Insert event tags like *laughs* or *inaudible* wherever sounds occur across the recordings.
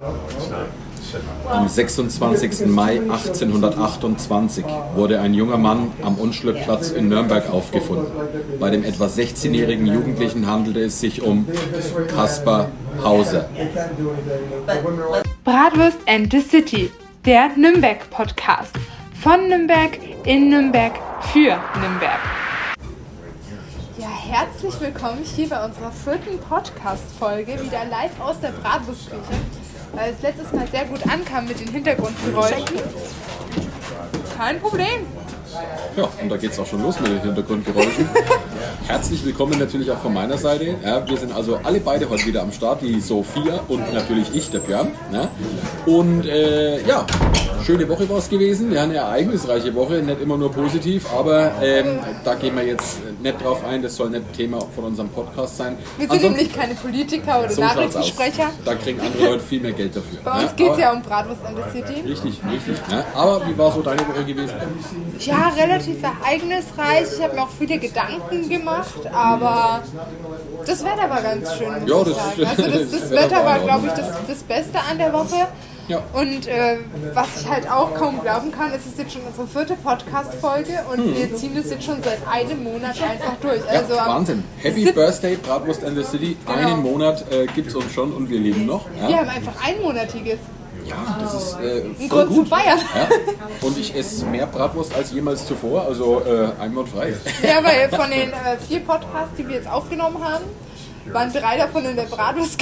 Am 26. Mai 1828 wurde ein junger Mann am Unschlittplatz in Nürnberg aufgefunden. Bei dem etwa 16-jährigen Jugendlichen handelte es sich um Kaspar Hauser. Bratwurst and the City, der Nürnberg-Podcast. Von Nürnberg, in Nürnberg, für Nürnberg. Ja, herzlich willkommen hier bei unserer vierten Podcast-Folge, wieder live aus der Bratwurstküche weil es letztes Mal sehr gut ankam mit den Hintergrundgeräuschen. Kein Problem. Ja, und da geht es auch schon los mit den Hintergrundgeräuschen. *laughs* Herzlich willkommen natürlich auch von meiner Seite. Ja, wir sind also alle beide heute wieder am Start, die Sophia und natürlich ich, der Björn. Ja. Und äh, ja, schöne Woche war es gewesen. Ja, eine ereignisreiche Woche, nicht immer nur positiv, aber ähm, da gehen wir jetzt nicht drauf ein. Das soll nicht Thema von unserem Podcast sein. Wir sind nämlich keine Politiker oder so Nachrichtensprecher. Da kriegen andere Leute viel mehr Geld dafür. Bei uns geht es ja um Bratwurst an der City. Richtig, richtig. Ja. Aber wie war so deine Woche gewesen? Ja, relativ ereignisreich. Ich habe mir auch viele Gedanken gemacht, aber das Wetter war ganz schön. ja, das, sagen. Also das, das, *laughs* das Wetter war, glaube ich, das, das Beste an der Woche. Ja. Und äh, was ich halt auch kaum glauben kann, es ist jetzt schon unsere vierte Podcast-Folge und hm. wir ziehen das jetzt schon seit einem Monat einfach durch. Also ja, Wahnsinn. Happy Birthday, Bratwurst and the City. Genau. Einen Monat äh, gibt es uns schon und wir leben noch. Ja. Wir haben einfach einmonatiges. Ja, das ist äh, ein Grund zu feiern. Ja? Und ich esse mehr Bratwurst als jemals zuvor, also äh, einwandfrei. Ja, weil von den äh, vier Podcasts, die wir jetzt aufgenommen haben, waren drei davon in der Bratwurst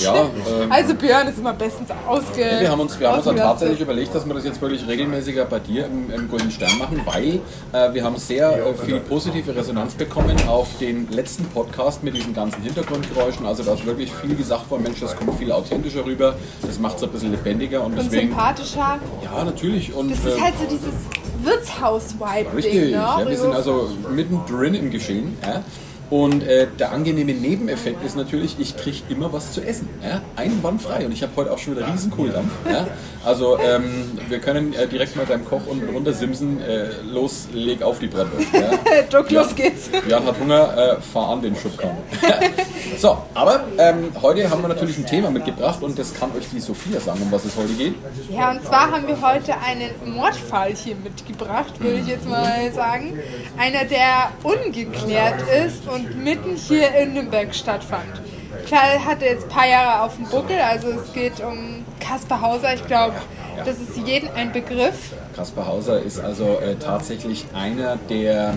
ja, ähm, also Björn ist immer bestens ausge. Ja, wir haben uns, wir haben uns dann tatsächlich überlegt, dass wir das jetzt wirklich regelmäßiger bei dir im, im Golden Stern machen, weil äh, wir haben sehr äh, viel positive Resonanz bekommen auf den letzten Podcast mit diesen ganzen Hintergrundgeräuschen. Also da ist wirklich viel gesagt worden, Mensch, das kommt viel authentischer rüber, das macht es ein bisschen lebendiger und, und deswegen. sympathischer. Ja, natürlich. Und, das ist äh, halt so dieses Wirtshaus-Vibe. Richtig, ne? ja, wir sind also mittendrin im Geschehen. Ja? Und äh, der angenehme Nebeneffekt ist natürlich, ich kriege immer was zu essen. Ja? Einwandfrei. Und ich habe heute auch schon wieder riesen Kohldampf. Ja? Also ähm, wir können äh, direkt mal beim Koch unten runter simsen. Äh, los, leg auf die Bratwurst. Ja? *laughs* Druck, los geht's. Jan hat Hunger, äh, fahr an den Schubkarren. *laughs* so, aber ähm, heute haben wir natürlich ein Thema mitgebracht und das kann euch die Sophia sagen, um was es heute geht. Ja, und zwar haben wir heute einen Mordfall hier mitgebracht, würde ich jetzt mal sagen. Einer, der ungeklärt ist und und mitten hier in Nürnberg stattfand. Klar, er hatte jetzt ein paar Jahre auf dem Buckel, also es geht um Kaspar Hauser. Ich glaube, das ist jedem ein Begriff. Kaspar Hauser ist also äh, tatsächlich einer der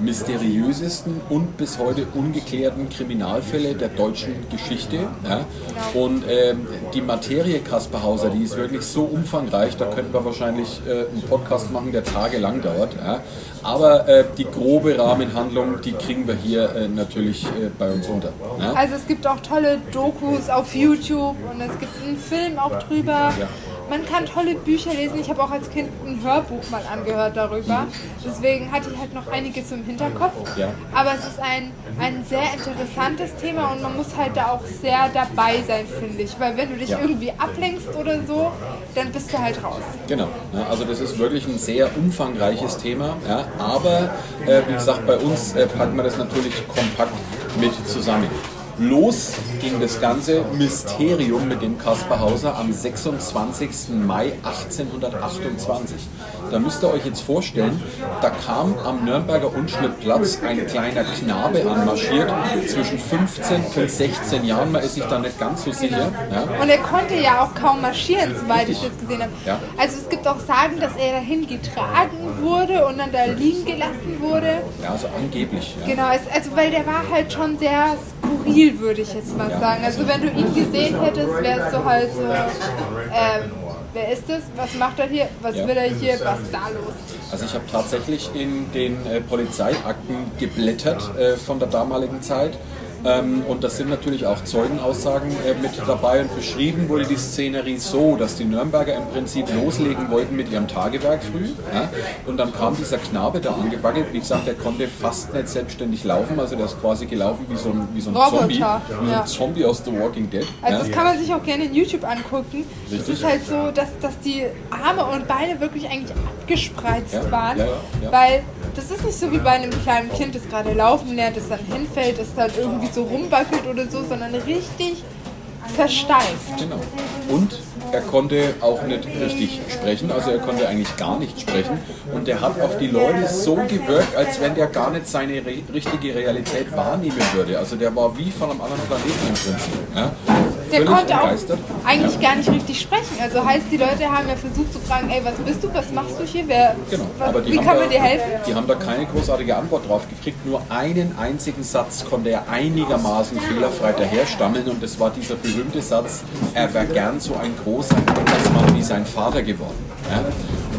mysteriösesten und bis heute ungeklärten Kriminalfälle der deutschen Geschichte. Ja? Und ähm, die Materie Kaspar Hauser, die ist wirklich so umfangreich, da könnten wir wahrscheinlich äh, einen Podcast machen, der tagelang dauert. Ja? Aber äh, die grobe Rahmenhandlung, die kriegen wir hier äh, natürlich äh, bei uns unter. Ja? Also es gibt auch tolle Dokus auf YouTube und es gibt einen Film auch drüber. Man kann tolle Bücher lesen. Ich habe auch als Kind ein Hörbuch mal angehört darüber. Deswegen hatte ich halt noch einiges im Hinterkopf. Aber es ist ein, ein sehr interessantes Thema und man muss halt da auch sehr dabei sein, finde ich. Weil wenn du dich ja. irgendwie ablenkst oder so, dann bist du halt raus. Genau. Also das ist wirklich ein sehr umfangreiches Thema. Ja, aber äh, wie gesagt, bei uns äh, packen wir das natürlich kompakt mit zusammen. Los ging das ganze Mysterium mit dem Kaspar Hauser am 26. Mai 1828. Da müsst ihr euch jetzt vorstellen, da kam am Nürnberger Unschnittplatz ein kleiner Knabe anmarschiert, zwischen 15 und 16 Jahren, man ist sich da nicht ganz so sicher. Ja. Und er konnte ja auch kaum marschieren, soweit ich das gesehen habe. Ja. Also es gibt auch Sagen, dass er dahin getragen wurde und dann da liegen gelassen wurde. Ja, also angeblich. Ja. Genau, also weil der war halt schon sehr skurril, würde ich jetzt mal sagen. Also wenn du ihn gesehen hättest, wäre es so halt so, ähm, wer ist das? Was macht er hier? Was ja. will er hier? Was ist da los? Also ich habe tatsächlich in den äh, Polizeiakten geblättert äh, von der damaligen Zeit ähm, und das sind natürlich auch Zeugenaussagen äh, mit dabei. Und beschrieben wurde die Szenerie so, dass die Nürnberger im Prinzip loslegen wollten mit ihrem Tagewerk früh. Und dann kam dieser Knabe da angewackelt. Wie gesagt, der konnte fast nicht selbstständig laufen. Also der ist quasi gelaufen wie so ein, wie so ein Zombie. Wie so ein Zombie aus The Walking Dead. Also das kann man sich auch gerne in YouTube angucken. Es ist halt so, dass, dass die Arme und Beine wirklich eigentlich abgespreizt waren. Weil das ist nicht so wie bei einem kleinen Kind, das gerade laufen lernt, das dann hinfällt, das dann irgendwie so rumwackelt oder so, sondern richtig versteift. Genau. Und er konnte auch nicht richtig sprechen, also er konnte eigentlich gar nicht sprechen. Und er hat auf die Leute so gewirkt, als wenn der gar nicht seine re richtige Realität wahrnehmen würde. Also der war wie von einem anderen Planeten im Prinzip. Ja? Der konnte auch eigentlich ja. gar nicht richtig sprechen. Also heißt, die Leute haben ja versucht zu fragen, ey, was bist du, was machst du hier, Wer, genau. was, wie kann man da, dir helfen? Die haben da keine großartige Antwort drauf gekriegt. Nur einen einzigen Satz konnte er einigermaßen fehlerfrei daherstammeln und das war dieser berühmte Satz, er wäre gern so ein großer Mann wie sein Vater geworden. Ja?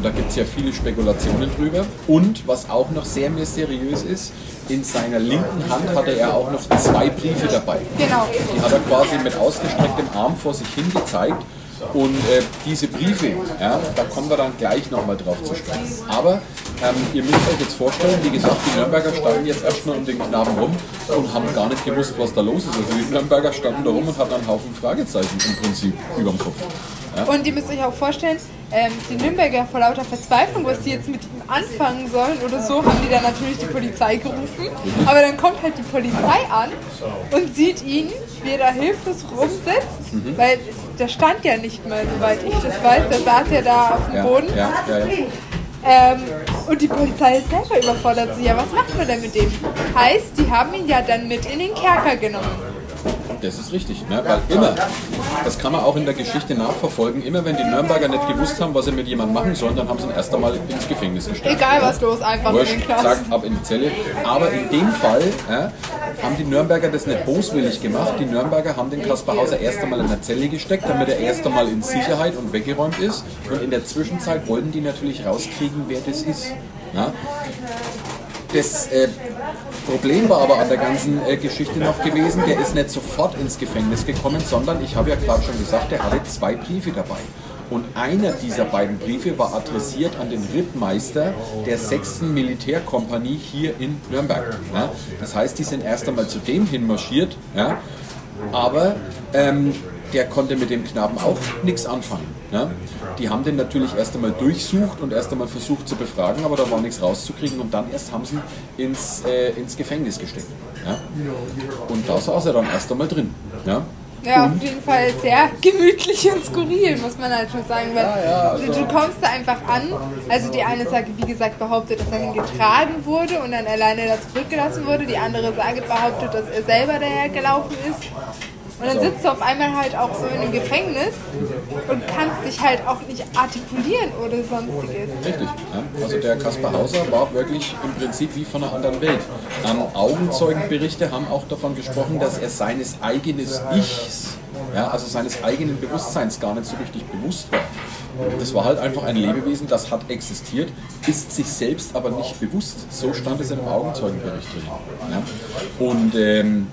Da gibt es ja viele Spekulationen drüber. Und was auch noch sehr mysteriös ist, in seiner linken Hand hatte er auch noch zwei Briefe dabei. Genau. Die hat er quasi mit ausgestrecktem Arm vor sich hin gezeigt. Und äh, diese Briefe, ja, da kommen wir dann gleich nochmal drauf zu sprechen. Aber ähm, ihr müsst euch jetzt vorstellen, wie gesagt, die Nürnberger standen jetzt erstmal um den Knaben rum und haben gar nicht gewusst, was da los ist. Also die Nürnberger standen da rum und hatten einen Haufen Fragezeichen im Prinzip über dem Kopf. Ja? Und ihr müsst euch auch vorstellen, ähm, die Nürnberger vor lauter Verzweiflung, was die jetzt mit ihm anfangen sollen oder so, haben die dann natürlich die Polizei gerufen. Aber dann kommt halt die Polizei an und sieht ihn, wie er da hilflos rumsitzt, mhm. weil der stand ja nicht mal, soweit ich das weiß, der saß ja da auf dem ja, Boden. Ja, ähm, und die Polizei ist selber überfordert. Ja, was macht man denn mit dem? Heißt, die haben ihn ja dann mit in den Kerker genommen. Das ist richtig, ne? weil immer, das kann man auch in der Geschichte nachverfolgen, immer wenn die Nürnberger nicht gewusst haben, was sie mit jemandem machen sollen, dann haben sie ihn erst einmal ins Gefängnis gesteckt. Egal was los, einfach Wurscht, in den Knast. zack, ab in die Zelle. Aber in dem Fall ja, haben die Nürnberger das nicht boswillig gemacht. Die Nürnberger haben den Kaspar Hauser erst einmal in der Zelle gesteckt, damit er erst einmal in Sicherheit und weggeräumt ist. Und in der Zwischenzeit wollten die natürlich rauskriegen, wer das ist. Ja? Das äh, Problem war aber an der ganzen äh, Geschichte noch gewesen, der ist nicht sofort ins Gefängnis gekommen, sondern ich habe ja gerade schon gesagt, er hatte zwei Briefe dabei. Und einer dieser beiden Briefe war adressiert an den Rittmeister der 6. Militärkompanie hier in Nürnberg. Ja? Das heißt, die sind erst einmal zu dem hinmarschiert, ja? aber ähm, der konnte mit dem Knaben auch nichts anfangen. Ja? Die haben den natürlich erst einmal durchsucht und erst einmal versucht zu befragen, aber da war nichts rauszukriegen und dann erst haben sie ins, äh, ins Gefängnis gesteckt. Ja? Und da saß er dann erst einmal drin. Ja? Ja, auf jeden Fall sehr gemütlich und skurril, muss man halt schon sagen. Weil ja, ja, also du, du, kommst da einfach an. Also die eine Seite, wie gesagt, behauptet, dass er getragen wurde und dann alleine da zurückgelassen wurde. Die andere Seite behauptet, dass er selber daher gelaufen ist. Und dann sitzt du auf einmal halt auch so in einem Gefängnis und kannst dich halt auch nicht artikulieren oder sonstiges. Richtig. Ja. Also der Kaspar Hauser war wirklich im Prinzip wie von einer anderen Welt. Ähm, Augenzeugenberichte haben auch davon gesprochen, dass er seines eigenen Ichs, ja, also seines eigenen Bewusstseins gar nicht so richtig bewusst war. Das war halt einfach ein Lebewesen, das hat existiert, ist sich selbst aber nicht bewusst. So stand es in einem Augenzeugenbericht drin. Ja. Und ähm,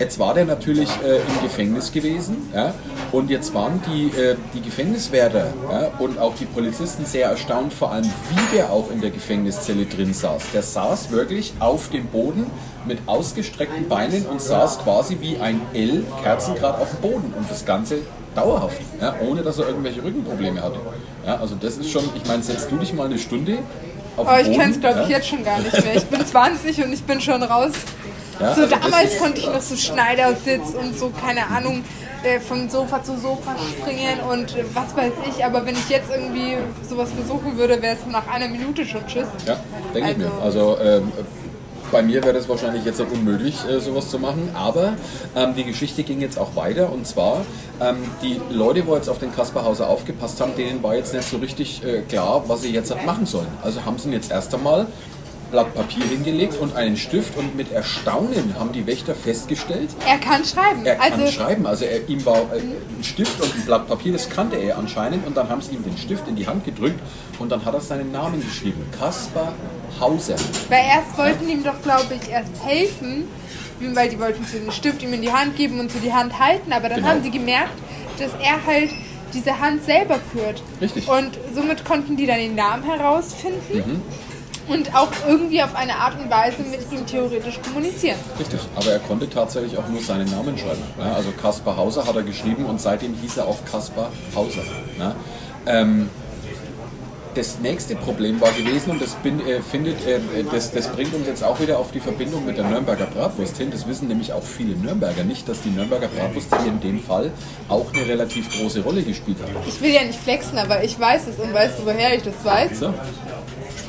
Jetzt war der natürlich äh, im Gefängnis gewesen ja, und jetzt waren die, äh, die Gefängniswärter ja, und auch die Polizisten sehr erstaunt, vor allem wie der auch in der Gefängniszelle drin saß. Der saß wirklich auf dem Boden mit ausgestreckten Beinen und saß quasi wie ein L Kerzengrad auf dem Boden und das Ganze dauerhaft, ja, ohne dass er irgendwelche Rückenprobleme hatte. Also das ist schon, ich meine, setzt du dich mal eine Stunde auf Aber den ich kenne es, glaube ich, jetzt schon gar nicht mehr. Ich bin 20 und ich bin schon raus. Ja, so also damals konnte ich noch so Schneidersitz und so, keine Ahnung, äh, von Sofa zu Sofa springen und äh, was weiß ich. Aber wenn ich jetzt irgendwie sowas versuchen würde, wäre es nach einer Minute schon Tschüss. Ja, denke ich mir. Also- Also ähm, bei mir wäre das wahrscheinlich jetzt auch unmöglich, äh, sowas zu machen. Aber ähm, die Geschichte ging jetzt auch weiter. Und zwar, ähm, die Leute, wo jetzt auf den Kaspar Hauser aufgepasst haben, denen war jetzt nicht so richtig äh, klar, was sie jetzt machen sollen. Also haben sie ihn jetzt erst einmal Blatt Papier hingelegt und einen Stift und mit Erstaunen haben die Wächter festgestellt, Er kann schreiben. er kann also schreiben. Also er, ihm war äh, ein Stift und ein Blatt Papier, das kannte er anscheinend. Und dann haben sie ihm den Stift in die Hand gedrückt und dann hat er seinen Namen geschrieben. Kaspar Hauser. Weil erst wollten ihm doch, glaube ich, erst helfen, weil die wollten so den Stift ihm in die Hand geben und so die Hand halten, aber dann Genau. haben sie gemerkt, dass er halt diese Hand selber führt. Richtig. Und somit konnten die dann den Namen herausfinden Mhm. Und auch irgendwie auf eine Art und Weise mit ihm theoretisch kommunizieren. Richtig, aber er konnte tatsächlich auch nur seinen Namen schreiben. Ja, also Kaspar Hauser hat er geschrieben und seitdem hieß er auch Kaspar Hauser. Ja, ähm, das nächste Problem war gewesen, und das, bin, äh, findet, äh, das, das bringt uns jetzt auch wieder auf die Verbindung mit der Nürnberger Bratwurst hin. Das wissen nämlich auch viele Nürnberger nicht, dass die Nürnberger Bratwurst hier in dem Fall auch eine relativ große Rolle gespielt hat. Ich will ja nicht flexen, aber ich weiß es und weißt du, woher ich das weiß? So.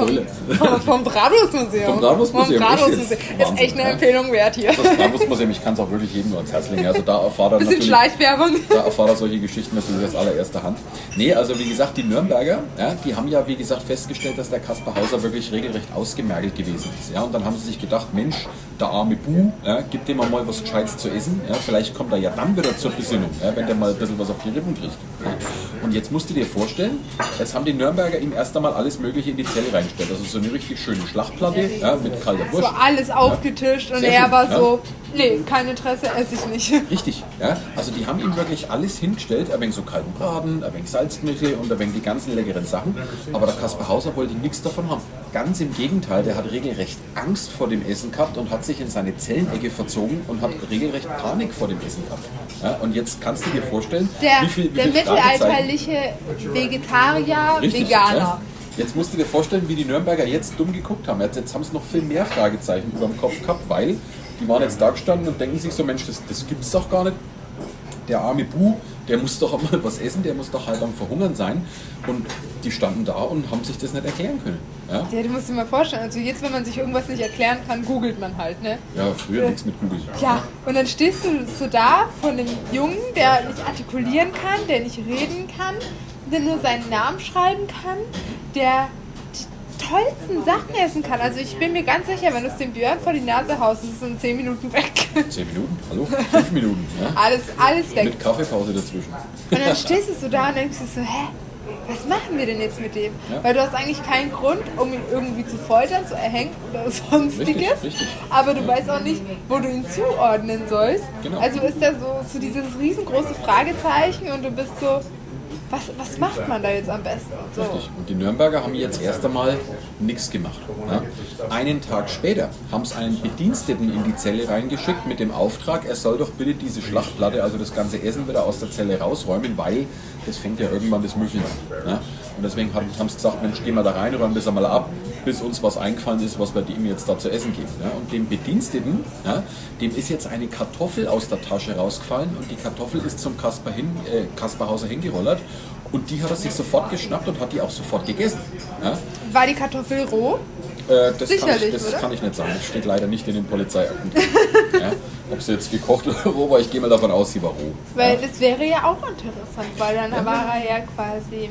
Vom, vom, vom Bratwurstmuseum. Vom Bratwurstmuseum, jetzt? Ist echt eine. Empfehlung wert hier. Das Bratwurstmuseum, ich kann es auch wirklich jedem nur ans Herz legen. Also da erfahrt er Bisschen. Schleichwerbung. Da erfahrt er solche Geschichten natürlich aus allererster Hand. Nee, also wie gesagt, die Nürnberger, ja, die haben ja wie gesagt festgestellt, dass der Kaspar Hauser wirklich regelrecht ausgemergelt gewesen ist. Ja, und dann haben sie sich gedacht, Mensch, der arme Bu, ja, gib dem mal was Gescheites zu essen. Ja, vielleicht kommt er ja dann wieder zur Besinnung, ja, wenn der mal ein bisschen was auf die Rippen kriegt. Und jetzt musst du dir vorstellen, jetzt haben die Nürnberger ihm erst einmal alles Mögliche in die Zelle reingestellt. Also so eine richtig schöne Schlachtplatte ja, mit kalter Wurst. war alles aufgetischt und Sehr er schön, war ja. so, nee, kein Interesse, esse ich nicht. *laughs* Richtig, ja. Also die haben ihm wirklich alles hingestellt, ein wenig so kalten Braten, ein wenig Salzknöchel und ein wenig die ganzen leckeren Sachen. Aber der Kaspar Hauser wollte nichts davon haben. Ganz im Gegenteil, der hat regelrecht Angst vor dem Essen gehabt und hat sich in seine Zellenecke verzogen und hat regelrecht Panik vor dem Essen gehabt. Ja, und jetzt kannst du dir vorstellen, Der, wie viel, wie der mittelalterliche Vegetarier, Richtig, Veganer. Jetzt musst du dir vorstellen, wie die Nürnberger jetzt dumm geguckt haben. Jetzt, jetzt haben sie noch viel mehr Fragezeichen über dem Kopf gehabt, weil die waren jetzt da gestanden und denken sich so, Mensch, das, das gibt's doch gar nicht. Der arme Bu, der muss doch *laughs* auch mal was essen, der muss doch halb am Verhungern sein. Und die standen da und haben sich das nicht erklären können. Ja, Ja, du musst dir mal vorstellen, also jetzt, wenn man sich irgendwas nicht erklären kann, googelt man halt, ne? ja früher nichts mit Google. Ja, und dann stehst du so da von dem Jungen, der nicht artikulieren kann, der nicht reden kann, der nur seinen Namen schreiben kann, der die tollsten Sachen essen kann. Also ich bin mir ganz sicher, wenn du es dem Björn vor die Nase haust, ist es in 10 Minuten weg. Zehn Minuten? Hallo? Fünf Minuten. Ja? Alles, alles weg. Mit Kaffeepause dazwischen. Und dann stehst du so da und denkst dir so, hä? Was machen wir denn jetzt mit dem? Ja. Weil du hast eigentlich keinen Grund, um ihn irgendwie zu foltern, zu erhängen oder *laughs* sonstiges. Richtig, richtig. Aber du weißt auch nicht, wo du ihn zuordnen sollst. Genau. Also ist da so, so dieses riesengroße Fragezeichen und du bist so, was, was macht man da jetzt am besten? So. Richtig. Und die Nürnberger haben jetzt erst einmal nichts gemacht. Ja. Einen Tag später haben sie einen Bediensteten in die Zelle reingeschickt mit dem Auftrag, er soll doch bitte diese Schlachtplatte, also das ganze Essen wieder aus der Zelle rausräumen, weil das fängt ja irgendwann das Müffeln an. Ja. Und deswegen haben, sie gesagt, Mensch, geh mal da rein, räumen das einmal ab, bis uns was eingefallen ist, was wir ihm jetzt da zu essen geben. Ja. Und dem Bediensteten, ja, dem ist jetzt eine Kartoffel aus der Tasche rausgefallen und die Kartoffel ist zum Kasper, hin, äh, Kasperhauser hingerollert und die hat er sich sofort geschnappt und hat die auch sofort gegessen. Ja? War die Kartoffel roh? Äh, das kann Sicherlich, ich, das oder? kann ich nicht sagen. Das steht leider nicht in den Polizeiakten. ja? Ob sie jetzt gekocht oder roh war, ich gehe mal davon aus, sie war roh. Weil das wäre ja auch interessant, weil dann war er ja quasi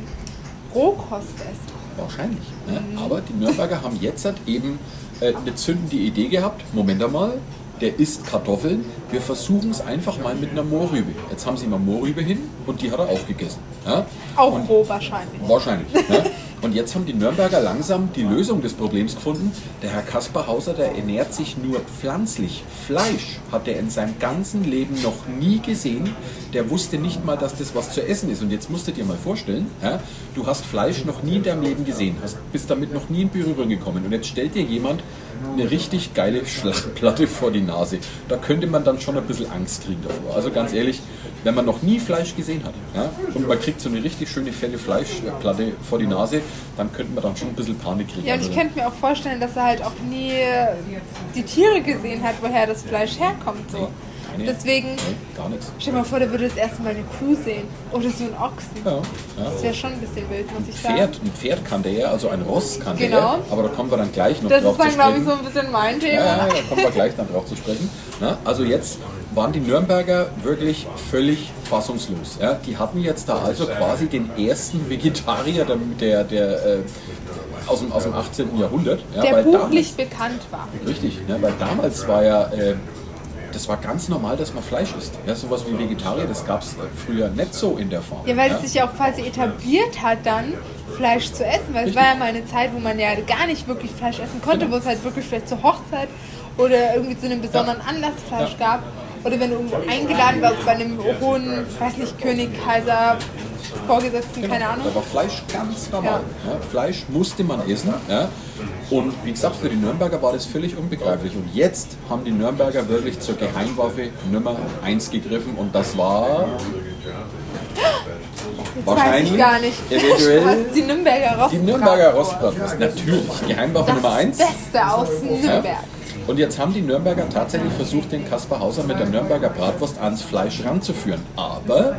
Rohkostesser. Wahrscheinlich. Ne? Aber die Nürnberger haben jetzt halt eben äh, eine zündende Idee gehabt. Moment einmal, der isst Kartoffeln. Wir versuchen es einfach mal mit einer Mohrrübe. Jetzt haben sie mal Mohrrübe hin und die hat er auch gegessen. Ja? Auch Und- roh wahrscheinlich. Wahrscheinlich. Ne? *laughs* Und jetzt haben die Nürnberger langsam die Lösung des Problems gefunden. Der Herr Kaspar Hauser, der ernährt sich nur pflanzlich. Fleisch hat er in seinem ganzen Leben noch nie gesehen. Der wusste nicht mal, dass das was zu essen ist. Und jetzt musst du dir mal vorstellen, ja, du hast Fleisch noch nie in deinem Leben gesehen, hast, bist damit noch nie in Berührung gekommen. Und jetzt stellt dir jemand eine richtig geile Schlachtplatte vor die Nase. Da könnte man dann schon ein bisschen Angst kriegen davor. Also ganz ehrlich, wenn man noch nie Fleisch gesehen hat ja, und man kriegt so eine richtig schöne fette Fleischplatte vor die Nase, dann könnte man dann schon ein bisschen Panik kriegen. Ja, und ich könnte mir auch vorstellen, dass er halt auch nie die Tiere gesehen hat, woher das Fleisch herkommt. So. keine- Deswegen, nee, gar nichts. stell dir mal vor, der würde das erste Mal eine Kuh sehen. Oder so einen Ochsen. Ja, ja. Das wäre schon ein bisschen wild, muss ich sagen. Pferd, ein Pferd kannte er, also ein Ross kannte Genau. er, aber da kommen wir dann gleich noch Das drauf ist dann, zu glaube ich, sprechen. so ein bisschen mein Thema. Ja, ja, da kommen wir gleich dann drauf zu sprechen. Na, also jetzt waren die Nürnberger wirklich völlig fassungslos. Ja, die hatten jetzt da also quasi den ersten Vegetarier der, der, der, äh, aus, dem, aus dem 18. Jahrhundert. Ja, Der weil buchlich bekannt war. Damals, richtig, ne, weil damals war ja... Äh, das war ganz normal, dass man Fleisch isst. Ja, sowas wie Vegetarier, das gab es früher nicht so in der Form. Ja, weil es sich ja auch quasi etabliert hat, dann Fleisch zu essen. Weil es war ja mal eine Zeit, wo man ja gar nicht wirklich Fleisch essen konnte, Genau. wo es halt wirklich vielleicht zur Hochzeit oder irgendwie zu einem besonderen Anlass Fleisch Ja. gab. Oder wenn du eingeladen warst bei einem hohen, weiß nicht, König, Kaiser, Vorgesetzten, keine Ahnung. Da war Fleisch ganz normal. Ja. Fleisch musste man essen. Ja. Und wie gesagt, für die Nürnberger war das völlig unbegreiflich. Und jetzt haben die Nürnberger wirklich zur Geheimwaffe Nummer 1 gegriffen und das war Wahrscheinlich. Weiß ich gar nicht. *laughs* Eventuell. Was, die Nürnberger Rostbratwurst. Die Nürnberger Rostbratwurst, natürlich. Geheimwaffe Nummer Das 1. Beste aus Nürnberg. Und jetzt haben die Nürnberger tatsächlich versucht, den Kaspar Hauser mit der Nürnberger Bratwurst ans Fleisch ranzuführen. Aber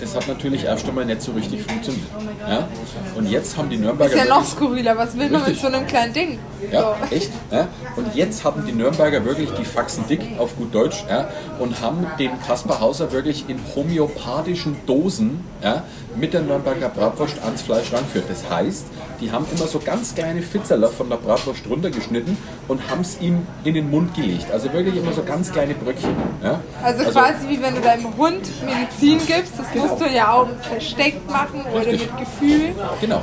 das hat natürlich erst einmal nicht so richtig funktioniert. Ja? Und jetzt haben die Nürnberger. Ist ja noch skurriler. Was will man mit so einem kleinen Ding? ja, So. echt. Ja? Und jetzt hatten die Nürnberger wirklich die Faxen dick, auf gut Deutsch, ja? und haben den Kaspar Hauser wirklich in homöopathischen Dosen ja? mit der Nürnberger Bratwurst ans Fleisch rangeführt. Das heißt, die haben immer so ganz kleine Fitzerler von der Bratwurst runtergeschnitten und haben es ihm in den Mund gelegt. Also wirklich immer so ganz kleine Bröckchen. Ja? Also, quasi wie wenn du deinem Hund Medizin gibst, das Genau. musst du ja auch versteckt machen oder Richtig. mit Gefühl. Genau.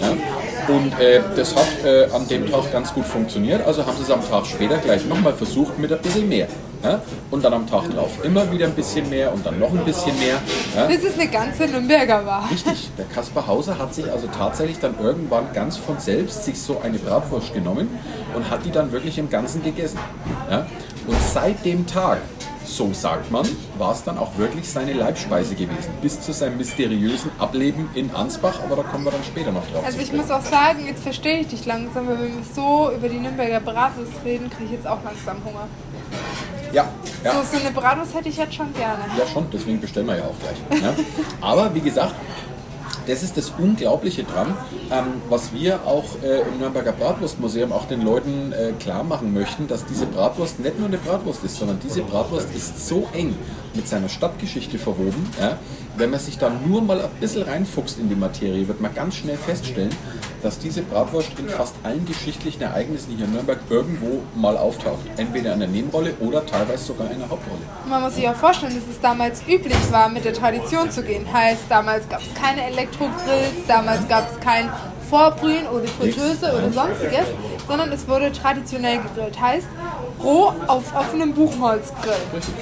Ja. Und äh, das hat äh, an dem Tag ganz gut funktioniert. Also haben sie es am Tag später gleich nochmal versucht mit ein bisschen mehr. Ja. Und dann am Tag drauf immer wieder ein bisschen mehr und dann noch ein bisschen mehr. Ja. Bis es eine ganze Nürnberger war. Richtig, der Kaspar Hauser hat sich also tatsächlich dann irgendwann ganz von selbst sich so eine Bratwurst genommen und hat die dann wirklich im Ganzen gegessen. Ja? Und seit dem Tag, so sagt man, war es dann auch wirklich seine Leibspeise gewesen. Bis zu seinem mysteriösen Ableben in Ansbach, aber da kommen wir dann später noch drauf. Also ich muss auch sagen, jetzt verstehe ich dich langsam, weil wenn wir so über die Nürnberger Bratwurst reden, kriege ich jetzt auch langsam Hunger. Ja, ja. So, so eine Bratwurst hätte ich jetzt schon gerne. Ja, schon, deswegen bestellen wir ja auch gleich. Ja? Aber wie gesagt, das ist das Unglaubliche dran, ähm, was wir auch äh, im Nürnberger Bratwurstmuseum auch den Leuten äh, klar machen möchten, dass diese Bratwurst nicht nur eine Bratwurst ist, sondern diese Bratwurst ist so eng mit seiner Stadtgeschichte verwoben. Ja? Wenn man sich da nur mal ein bisschen reinfuchst in die Materie, wird man ganz schnell feststellen, dass diese Bratwurst in fast allen geschichtlichen Ereignissen hier in Nürnberg irgendwo mal auftaucht. Entweder in einer Nebenrolle oder teilweise sogar in einer Hauptrolle. Man muss sich auch vorstellen, dass es damals üblich war, mit der Tradition zu gehen. Heißt, damals gab es keine Elektrogrills, damals gab es kein Vorbrühen oder Fritteuse oder sonstiges, sondern es wurde traditionell gegrillt. Heißt, roh auf offenem Buchholzgrill.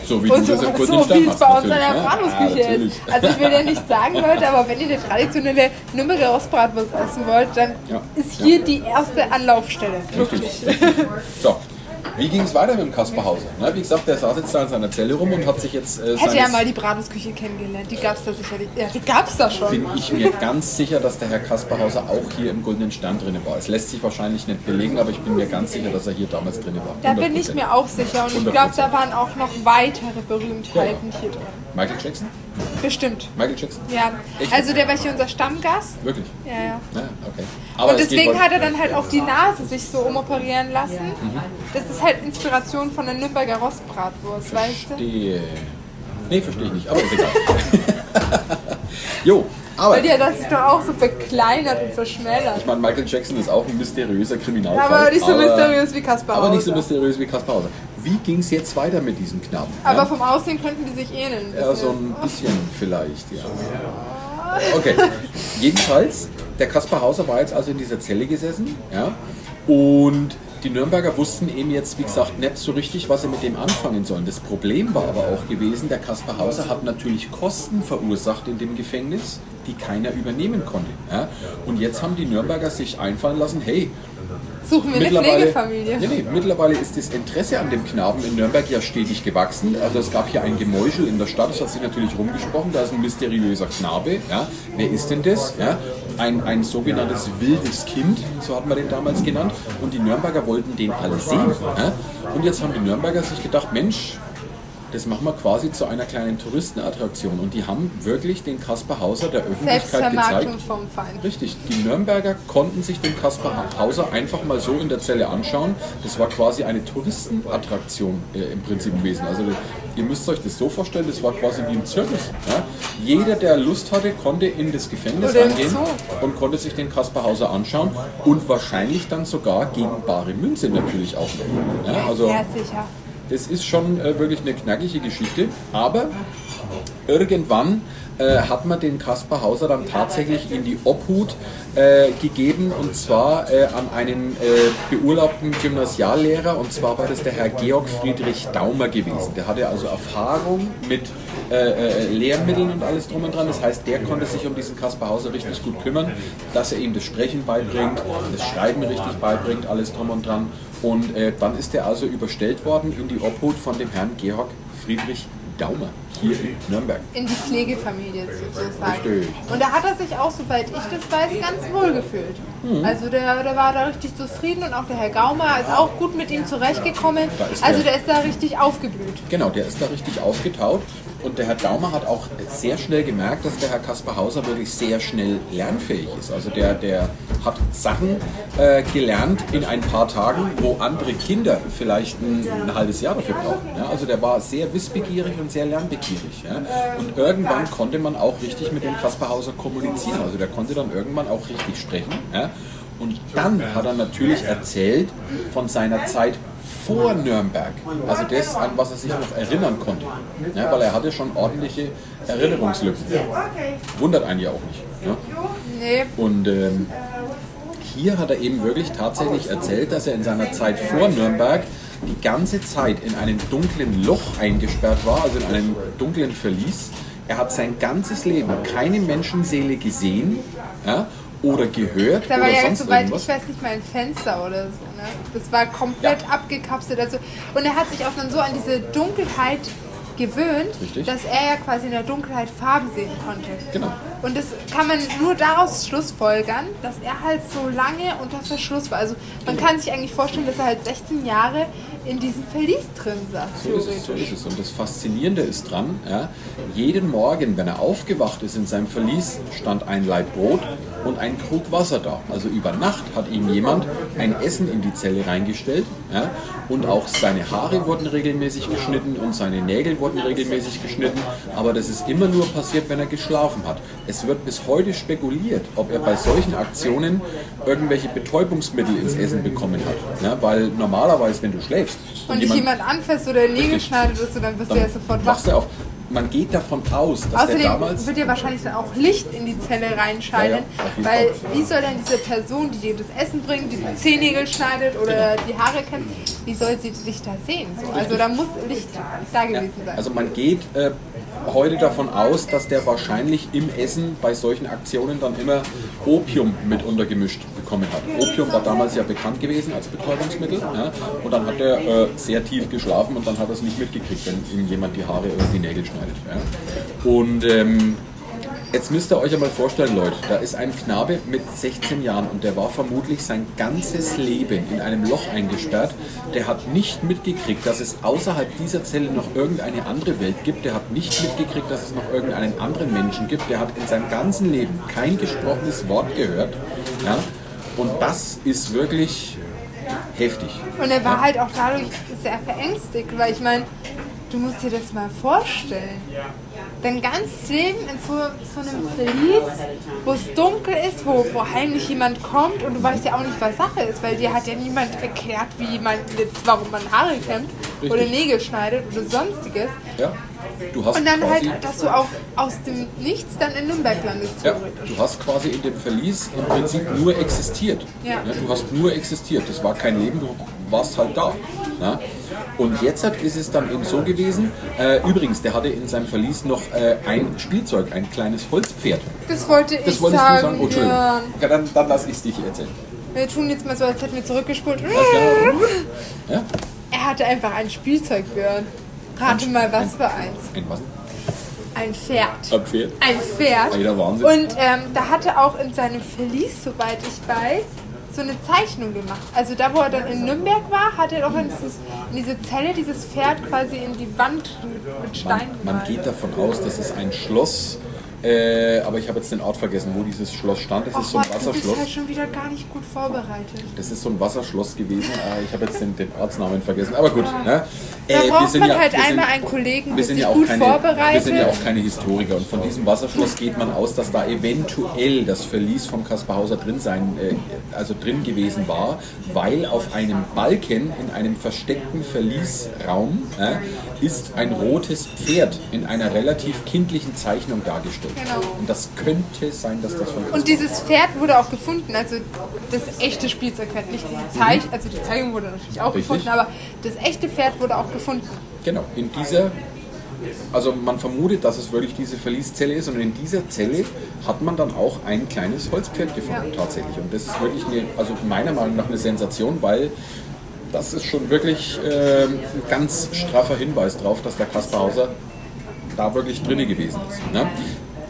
So wie du so, das im so wie Stern es bei uns in der ne? Bratwurstküche Ja, ist. Also ich will ja nicht sagen, *laughs* Leute, aber wenn ihr eine traditionelle Nürnberger Rostbratwurst essen wollt, dann Ja, ist ja. hier die erste Anlaufstelle. Wirklich. So, wie ging es weiter mit dem Kaspar Hauser? Na, wie gesagt, der saß jetzt da in seiner Zelle rum und hat sich jetzt. Äh, Hätte ja seines- mal die Bratwurstküche kennengelernt. Die gab es da sicherlich. Ja, die gab es da schon. bin ich mir ganz sicher, dass der Herr Kaspar Hauser auch hier im Goldenen Stern drin war. Es lässt sich wahrscheinlich nicht belegen, aber ich bin mir ganz sicher, dass er hier damals drin war. Da bin ich 100%. mir auch sicher. Und ich 100%. glaube, da waren auch noch weitere Berühmtheiten hier drin. Michael Jackson? Bestimmt. Michael Jackson? Ja. Echt? Also der war hier unser Stammgast. Wirklich? Ja, ja. Ja, okay. Aber Und deswegen hat er dann halt auch die Nase sich so umoperieren lassen. Mhm. Das ist halt Inspiration von der Nürnberger Rostbratwurst, weißt du? Nee, verstehe ich nicht, aber ist egal. *laughs* jo, aber. Weil die hat das sich doch auch so verkleinert und verschmälert. Ich meine, Michael Jackson ist auch ein mysteriöser Kriminalfall. Aber nicht so mysteriös wie Kaspar Aber nicht so Hauser. mysteriös wie Kaspar Hauser. Wie ging es jetzt weiter mit diesem Knaben? Aber ja? vom Aussehen könnten die sich ähneln. Ja, so ein bisschen vielleicht, ja. *laughs* Okay, jedenfalls, der Kaspar Hauser war jetzt also in dieser Zelle gesessen, ja, und die Nürnberger wussten eben jetzt, wie gesagt, nicht so richtig, was sie mit dem anfangen sollen. Das Problem war aber auch gewesen, der Kaspar Hauser hat natürlich Kosten verursacht in dem Gefängnis, die keiner übernehmen konnte. Ja. Und jetzt haben die Nürnberger sich einfallen lassen, hey, Suchen wir eine mittlerweile, Pflegefamilie. nee, nee, mittlerweile ist das Interesse an dem Knaben in Nürnberg ja stetig gewachsen. Also es gab hier ein Gemäuschel in der Stadt, das hat sich natürlich rumgesprochen, da ist ein mysteriöser Knabe. Ja. Wer ist denn das? Ja. Ein, ein sogenanntes wildes Kind, so hat man den damals genannt. Und die Nürnberger wollten den alle sehen. Ja. Und jetzt haben die Nürnberger sich gedacht, Mensch, das machen wir quasi zu einer kleinen Touristenattraktion. Und die haben wirklich den Kaspar Hauser der Öffentlichkeit gezeigt. Selbstvermarktung vom Feind. Richtig, die Nürnberger konnten sich den Kaspar Hauser einfach mal so in der Zelle anschauen. Das war quasi eine Touristenattraktion äh, im Prinzip gewesen. Also ihr müsst euch das so vorstellen, das war quasi wie im Zirkus. Ja? Jeder, der Lust hatte, konnte in das Gefängnis reingehen und konnte sich den Kaspar Hauser anschauen und wahrscheinlich dann sogar gegen bare Münze natürlich auch. Ja? Also, Sehr sicher. Das ist schon äh, wirklich eine knackige Geschichte, aber irgendwann äh, hat man den Kaspar Hauser dann tatsächlich in die Obhut äh, gegeben und zwar äh, an einen äh, beurlaubten Gymnasiallehrer und zwar war das der Herr Georg Friedrich Daumer gewesen. Der hatte also Erfahrung mit äh, äh, Lehrmitteln und alles drum und dran. Das heißt, der konnte sich um diesen Kaspar Hauser richtig gut kümmern, dass er ihm das Sprechen beibringt, das Schreiben richtig beibringt, alles drum und dran. Und äh, dann ist er also überstellt worden in die Obhut von dem Herrn Georg Friedrich Daumer hier in Nürnberg. In die Pflegefamilie sozusagen. Richtig. Und da hat er sich auch, soweit ich das weiß, ganz wohl gefühlt. Mhm. Also der, der war da richtig zufrieden und auch der Herr Gaumer ist auch gut mit ihm zurechtgekommen. Also der- der ist da richtig aufgeblüht. Genau, der ist da richtig aufgetaut. Und der Herr Daumer hat auch sehr schnell gemerkt, dass der Herr Kaspar Hauser wirklich sehr schnell lernfähig ist. Also der, der hat Sachen äh, gelernt in ein paar Tagen, wo andere Kinder vielleicht ein, ein halbes Jahr dafür brauchen. Ja? Also der war sehr wissbegierig und sehr lernbegierig. Ja? Und irgendwann konnte man auch richtig mit dem Kaspar Hauser kommunizieren. Also der konnte dann irgendwann auch richtig sprechen. Ja? Und dann hat er natürlich erzählt von seiner Zeit vor Nürnberg. Also das, an was er sich noch erinnern konnte. Ja, weil er hatte schon ordentliche Erinnerungslücken. Wundert einen ja auch nicht. Ja. Nee, Und ähm, hier hat er eben wirklich tatsächlich erzählt, dass er in seiner Zeit vor Nürnberg die ganze Zeit in einem dunklen Loch eingesperrt war, also in einem dunklen Verlies. Er hat sein ganzes Leben keine Menschenseele gesehen ja, oder gehört da war oder ja, sonst soweit irgendwas. ich weiß, nicht mal ein Fenster oder so. Ne? Das war komplett Ja. abgekapselt. Also, und er hat sich auch dann so an diese Dunkelheit gewöhnt, Richtig. dass er ja quasi in der Dunkelheit Farben sehen konnte. Genau. Und das kann man nur daraus schlussfolgern, dass er halt so lange unter Verschluss war. Also man kann sich eigentlich vorstellen, dass er halt 16 Jahre in diesem Verlies drin saß. So ist, es, so ist es. Und das Faszinierende ist dran, ja, jeden Morgen, wenn er aufgewacht ist in seinem Verlies, stand ein Laib Brot und ein Krug Wasser da. Also über Nacht hat ihm jemand ein Essen in die Zelle reingestellt ja, und auch seine Haare wurden regelmäßig geschnitten und seine Nägel wurden regelmäßig geschnitten. Aber das ist immer nur passiert, wenn er geschlafen hat. Es wird bis heute spekuliert, ob er bei solchen Aktionen irgendwelche Betäubungsmittel ins Essen bekommen hat. Ja, weil normalerweise, wenn du schläfst Und dich jemand anfasst oder Nägel Richtig. schneidet oder so, dann bist du ja sofort wach. auf. Man geht davon aus, dass der Außerdem damals. wird dir wahrscheinlich dann auch Licht in die Zelle reinscheinen, Ja, ja, weil wie soll denn diese Person, die dir das Essen bringt, die die Zehennägel schneidet oder Genau. die Haare kämmt, wie soll sie sich da sehen? So, also da muss Licht da gewesen sein. Also man geht äh, heute davon aus, dass der wahrscheinlich im Essen bei solchen Aktionen dann immer Opium mit untergemischt bekommen hat. Opium war damals ja bekannt gewesen als Betäubungsmittel. Ja? Und dann hat er äh, sehr tief geschlafen und dann hat er es nicht mitgekriegt, wenn ihm jemand die Haare oder die Nägel schneidet. Ja? Und ähm, Jetzt müsst ihr euch einmal vorstellen, Leute, da ist ein Knabe mit 16 Jahren und der war vermutlich sein ganzes Leben in einem Loch eingesperrt. Der hat nicht mitgekriegt, dass es außerhalb dieser Zelle noch irgendeine andere Welt gibt. Der hat nicht mitgekriegt, dass es noch irgendeinen anderen Menschen gibt. Der hat in seinem ganzen Leben kein gesprochenes Wort gehört. Ja? Und das ist wirklich heftig. Und er war halt auch dadurch sehr verängstigt, weil ich meine, du musst dir das mal vorstellen. Dein ganzes Leben in so, so einem Verlies, wo es dunkel ist, wo, wo heimlich jemand kommt und du weißt ja auch nicht, was Sache ist, weil dir hat ja niemand erklärt, wie man jetzt, warum man Haare kämmt oder Richtig. Nägel schneidet oder sonstiges. Ja? Du hast Und dann quasi, halt, dass du auch aus dem Nichts dann in Nürnberg landest, Ja, du hast quasi in dem Verlies im Prinzip nur existiert. Ja. du hast nur existiert. Das war kein Leben, du warst halt da. Ja? Und jetzt hat, ist es dann eben so gewesen, äh, übrigens, der hatte in seinem Verlies noch äh, ein Spielzeug, ein kleines Holzpferd. Das wollte Das ich wolltest sagen. du sagen? Oh, Entschuldigung. ja. Ja, dann, dann lass ich es dich erzählen. Wir tun jetzt mal so, als hätten wir zurückgespult. Ja? Er hatte einfach ein Spielzeug, Björn. Rate mal, was für eins. Ein was? Ein Pferd. Ein Pferd? Ein Pferd. Alter, Wahnsinn. Und ähm, da hatte auch in seinem Verlies, soweit ich weiß, so eine Zeichnung gemacht. Also da, wo er dann in Nürnberg war, hat er auch in, dieses, in diese Zelle dieses Pferd quasi in die Wand mit Stein Man, man geht davon aus, dass es ein Schloss, äh, aber ich habe jetzt den Ort vergessen, wo dieses Schloss stand. Es ist so ein du bist Wasserschloss. halt schon wieder gar nicht gut vorbereitet. Das ist so ein Wasserschloss gewesen. Äh, ich habe jetzt den, den Ortsnamen vergessen. Aber gut. Ne? Da Äh, wir braucht sind man ja- halt wir sind- einmal einen Kollegen, wir der sich ja gut keine, Wir vorbereitet. sind ja auch keine Historiker und von diesem Wasserschloss geht man aus, dass da eventuell das Verlies vom Kaspar Hauser drin sein, äh, also drin gewesen war, weil auf einem Balken in einem versteckten Verliesraum äh, ist ein rotes Pferd in einer relativ kindlichen Zeichnung dargestellt. Genau. Und das könnte sein, dass das von Und dieses Pferd wurde auch gefunden, also das echte Spielzeugpferd, nicht die Zeichnung, also die Zeichnung wurde natürlich auch Richtig. gefunden, aber das echte Pferd wurde auch gefunden. Genau, in dieser, also man vermutet, dass es wirklich diese Verlieszelle ist und in dieser Zelle hat man dann auch ein kleines Holzpferd gefunden Ja. tatsächlich. Und das ist wirklich eine, also meiner Meinung nach eine Sensation, weil das ist schon wirklich ähm, ein ganz straffer Hinweis darauf, dass der Kaspar Hauser da wirklich drin gewesen ist. Ne?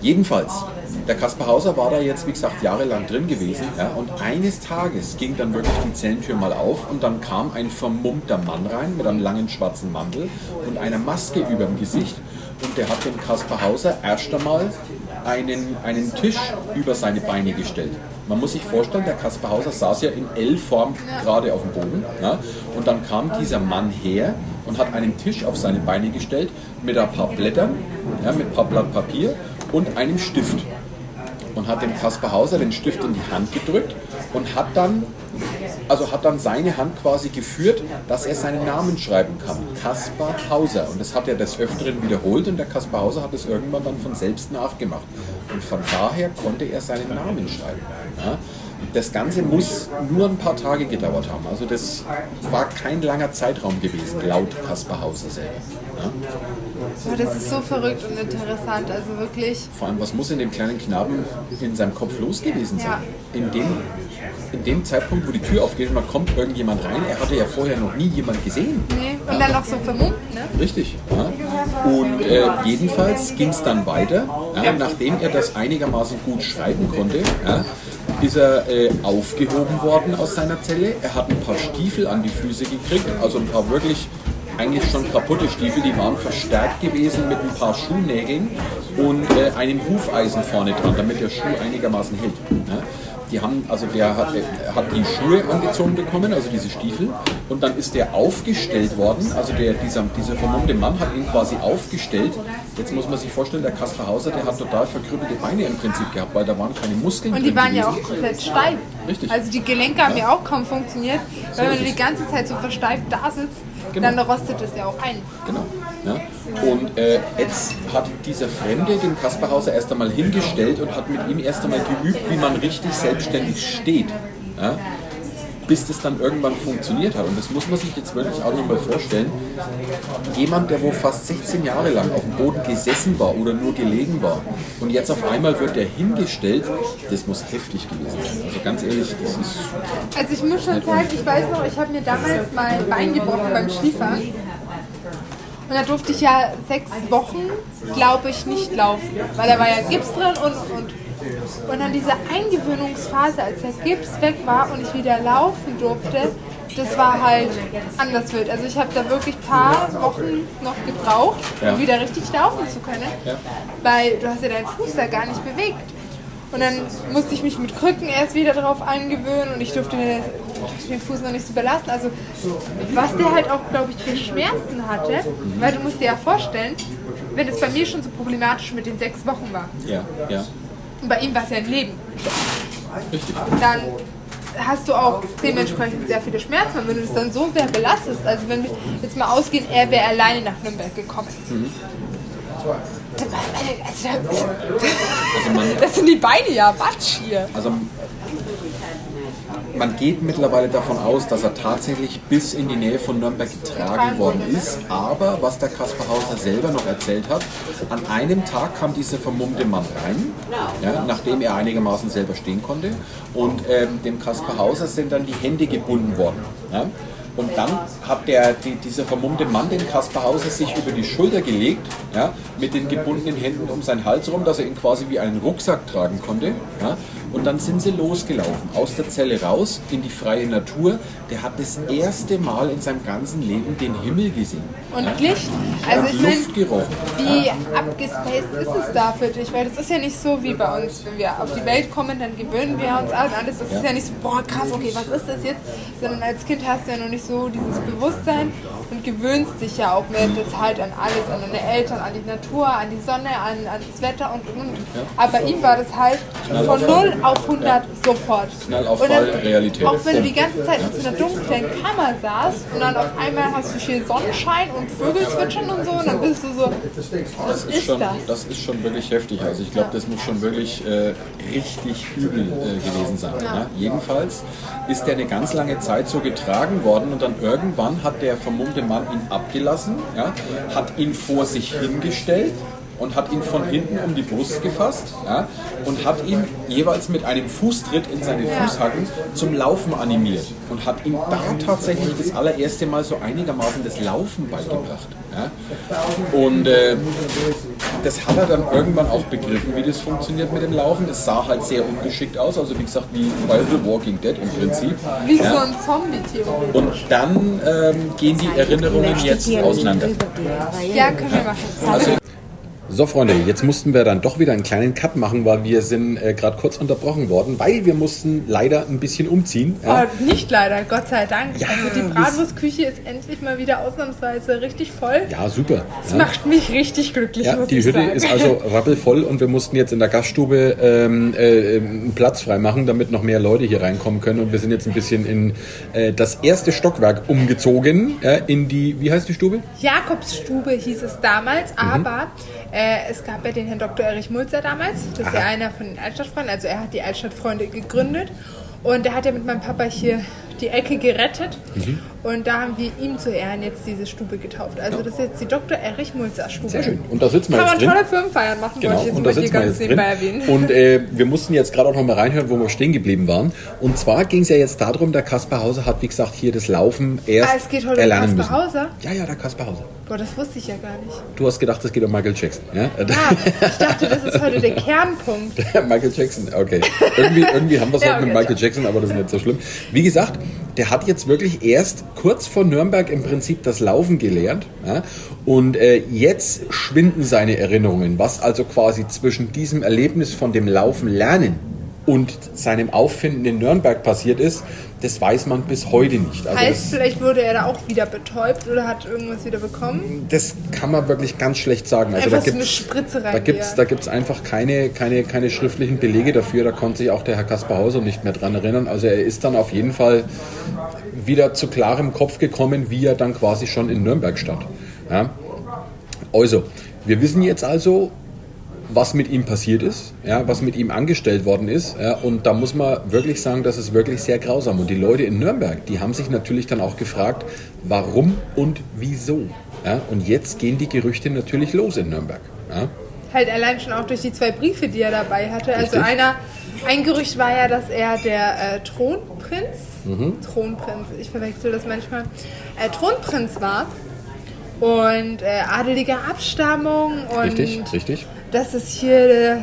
Jedenfalls, der Kaspar Hauser war da jetzt, wie gesagt, jahrelang drin gewesen. Ja, und eines Tages ging dann wirklich die Zellentür mal auf und dann kam ein vermummter Mann rein mit einem langen schwarzen Mantel und einer Maske über dem Gesicht. Und der hat dem Kaspar Hauser erst einmal einen, einen Tisch über seine Beine gestellt. Man muss sich vorstellen, der Kaspar Hauser saß ja in L-Form gerade auf dem Boden. Ja, und dann kam dieser Mann her und hat einen Tisch auf seine Beine gestellt mit ein paar Blättern, ja, mit ein paar Blatt Papier und einem Stift und hat dem Kaspar Hauser den Stift in die Hand gedrückt und hat dann, also hat dann seine Hand quasi geführt, dass er seinen Namen schreiben kann. Kaspar Hauser. Und das hat er des Öfteren wiederholt und der Kaspar Hauser hat es irgendwann dann von selbst nachgemacht. Und von daher konnte er seinen Namen schreiben. Ja? Das Ganze muss nur ein paar Tage gedauert haben. Also das war kein langer Zeitraum gewesen, laut Kaspar Hauser selber. Ja? Oh, das ist so verrückt und interessant, also wirklich. Vor allem, was muss in dem kleinen Knaben in seinem Kopf los gewesen sein? Ja. In, dem, in dem Zeitpunkt, wo die Tür aufgeht und man kommt irgendjemand rein, er hatte ja vorher noch nie jemand gesehen. Nee. Und dann noch so vermummt, ne? Richtig. Ja. Und äh, jedenfalls ging es dann weiter. Ja, nachdem er das einigermaßen gut schreiben konnte, ja, ist er äh, aufgehoben worden aus seiner Zelle. Er hat ein paar Stiefel an die Füße gekriegt, also ein paar wirklich eigentlich schon kaputte Stiefel, die waren verstärkt gewesen mit ein paar Schuhnägeln und äh, einem Hufeisen vorne dran, damit der Schuh einigermaßen hält. Ja. Die haben, also der hat, der hat die Schuhe angezogen bekommen, also diese Stiefel, und dann ist der aufgestellt worden, also der, dieser, dieser vermummte Mann hat ihn quasi aufgestellt. Jetzt muss man sich vorstellen, der Kaspar Hauser, der hat total verkrüppelte Beine im Prinzip gehabt, weil da waren keine Muskeln Und die waren ja gewesen. auch komplett steif. Richtig. Also die Gelenke haben ja auch kaum funktioniert, weil wenn ist du die ganze Zeit so versteift da sitzt, Genau. dann rostet es ja auch ein. Genau. Ja. Und äh, jetzt hat dieser Fremde den Kaspar Hauser erst einmal hingestellt und hat mit ihm erst einmal geübt, wie man richtig selbstständig steht. Ja. Bis das dann irgendwann funktioniert hat. Und das muss man sich jetzt wirklich auch nochmal vorstellen. Jemand, der wo fast 16 Jahre lang auf dem Boden gesessen war oder nur gelegen war und jetzt auf einmal wird er hingestellt, das muss heftig gewesen sein. Also ganz ehrlich, das ist Also ich muss schon sagen, ich weiß noch, ich habe mir damals mein Bein gebrochen beim Skifahren. Und da durfte ich ja sechs Wochen, glaube ich, nicht laufen. Weil da war ja Gips drin und und und. Dann diese Eingewöhnungsphase, als der Gips weg war und ich wieder laufen durfte, das war halt anders wild. Also ich habe da wirklich ein paar Wochen noch gebraucht, Ja. um wieder richtig laufen zu können. Ja. Weil du hast ja deinen Fuß da gar nicht bewegt. Und dann musste ich mich mit Krücken erst wieder darauf eingewöhnen und ich durfte den Fuß noch nicht so belasten. Also was der halt auch, glaube ich, für Schmerzen hatte, weil du musst dir ja vorstellen, wenn es bei mir schon so problematisch mit den sechs Wochen war ja, ja, und bei ihm war es ja ein Leben, dann hast du auch dementsprechend sehr viele Schmerzen. Wenn du das dann so sehr belastest, also wenn wir jetzt mal ausgehen, er wäre alleine nach Nürnberg gekommen. Also, Also man, das sind die Beine ja Batsch hier. Also man geht mittlerweile davon aus, dass er tatsächlich bis in die Nähe von Nürnberg getragen worden ist. Aber was der Kaspar Hauser selber noch erzählt hat, an einem Tag kam dieser vermummte Mann rein, ja, nachdem er einigermaßen selber stehen konnte. Und ähm, dem Kaspar Hauser sind dann die Hände gebunden worden. Ja. Und dann hat der, die, dieser vermummte Mann den Kaspar Hauser sich über die Schulter gelegt, ja, mit den gebundenen Händen um seinen Hals rum, dass er ihn quasi wie einen Rucksack tragen konnte. Ja. Und dann sind sie losgelaufen, aus der Zelle raus, in die freie Natur. Der hat das erste Mal in seinem ganzen Leben den Himmel gesehen. Und ja. Licht. Also ich meine, wie abgespaced ist es da für dich? Weil das ist ja nicht so wie bei uns. Wenn wir auf die Welt kommen, dann gewöhnen wir uns an alles. Das ist ja nicht so, boah krass, okay, was ist das jetzt? Sondern als Kind hast du ja noch nicht so dieses Bewusstsein und gewöhnst dich ja auch mit der Zeit an alles, an deine Eltern, an die Natur, an die Sonne, an, an das Wetter und und und. Aber bei ihm war das halt von. 0 auf 100 sofort. Knall auf dann- Realität. Auch wenn du die ganze Zeit in so einer dunklen Kammer saßt und dann auf einmal hast du hier Sonnenschein und Vögel zwitschern und so und dann bist du so, was ist ist schon, das? das ist schon wirklich heftig. Also ich glaube, das muss schon wirklich äh, richtig übel äh, gewesen sein. Ja. Jedenfalls ist der eine ganz lange Zeit so getragen worden und dann irgendwann hat der vermummte Mann ihn abgelassen, ja, hat ihn vor sich hingestellt und hat ihn von hinten um die Brust gefasst ja, und hat ihn jeweils mit einem Fußtritt in seine Fußhacken zum Laufen animiert und hat ihm da tatsächlich das allererste Mal so einigermaßen das Laufen beigebracht. Ja. Und äh, das hat er dann irgendwann auch begriffen, wie das funktioniert mit dem Laufen. Das sah halt sehr ungeschickt aus, also wie gesagt, wie bei The Walking Dead im Prinzip. Wie ja. so ein Zombie-Theorie. Und dann ähm, gehen die Erinnerungen jetzt auseinander. Ja, können wir machen. Also, so, Freunde, jetzt mussten wir dann doch wieder einen kleinen Cut machen, weil wir sind äh, gerade kurz unterbrochen worden, weil wir mussten leider ein bisschen umziehen. Ja. Oh, nicht leider, Gott sei Dank. Ja, also die Bratwurstküche ist endlich mal wieder ausnahmsweise richtig voll. Ja, super. Das ja. macht mich richtig glücklich, ja, Die Hütte sagen. ist also *laughs* rappelvoll und wir mussten jetzt in der Gaststube ähm, äh, einen Platz freimachen, damit noch mehr Leute hier reinkommen können. Und wir sind jetzt ein bisschen in äh, das erste Stockwerk umgezogen, in die, wie heißt die Stube? Jakobsstube hieß es damals, mhm. aber äh, es gab ja den Herrn Dr. Erich Mulzer damals. Das ist ja einer von den Altstadtfreunden. Also er hat die Altstadtfreunde gegründet. Und er hat ja mit meinem Papa hier die Ecke gerettet. Mhm. Und da haben wir ihm zu Ehren jetzt diese Stube getauft. Also ja. das ist jetzt die Dr. Erich Mulzer Stube. Sehr schön. Und da sitzen wir Kann jetzt man tolle Firmenfeiern machen, genau. wollte ich jetzt und da sitzen ganz nebenbei erwähnen. Und äh, wir mussten jetzt gerade auch noch mal reinhören, wo wir stehen geblieben waren. Und zwar ging es ja jetzt darum, der Kaspar Hauser hat, wie gesagt, hier das Laufen erst ah, es geht heute erlernen um Kaspar Hauser? Ja, ja, der Kaspar Hauser. Boah, das wusste ich ja gar nicht. Du hast gedacht, es geht um Michael Jackson, ja? Ah, ich dachte, das ist heute der Kernpunkt. *laughs* Michael Jackson, okay. Irgendwie, irgendwie haben wir es ja, heute okay, mit Michael Jackson, aber das ist nicht so schlimm. Wie gesagt, der hat jetzt wirklich erst kurz vor Nürnberg im Prinzip das Laufen gelernt. Ja? Und äh, jetzt schwinden seine Erinnerungen, was also quasi zwischen diesem Erlebnis von dem Laufen lernen und seinem Auffinden in Nürnberg passiert ist, das weiß man bis heute nicht. Also heißt, vielleicht wurde er da auch wieder betäubt oder hat irgendwas wieder bekommen? Das kann man wirklich ganz schlecht sagen. Also einfach da gibt's, so rein. Da gibt es da gibt's einfach keine, keine, keine schriftlichen Belege dafür. Da konnte sich auch der Herr Kaspar Hauser nicht mehr dran erinnern. Also er ist dann auf jeden Fall wieder zu klarem Kopf gekommen, wie er dann quasi schon in Nürnberg stand. Ja? Also, wir wissen jetzt also, was mit ihm passiert ist, ja, was mit ihm angestellt worden ist. Ja, und da muss man wirklich sagen, das ist wirklich sehr grausam. Und die Leute in Nürnberg, die haben sich natürlich dann auch gefragt, warum und wieso. Ja, und jetzt gehen die Gerüchte natürlich los in Nürnberg. Ja. Halt allein schon auch durch die zwei Briefe, die er dabei hatte. Also Richtig. Also einer, ein Gerücht war ja, dass er der äh, Thronprinz, mhm. Thronprinz, ich verwechsel das manchmal, äh, Thronprinz war und äh, adelige Abstammung und richtig, richtig dass es hier der,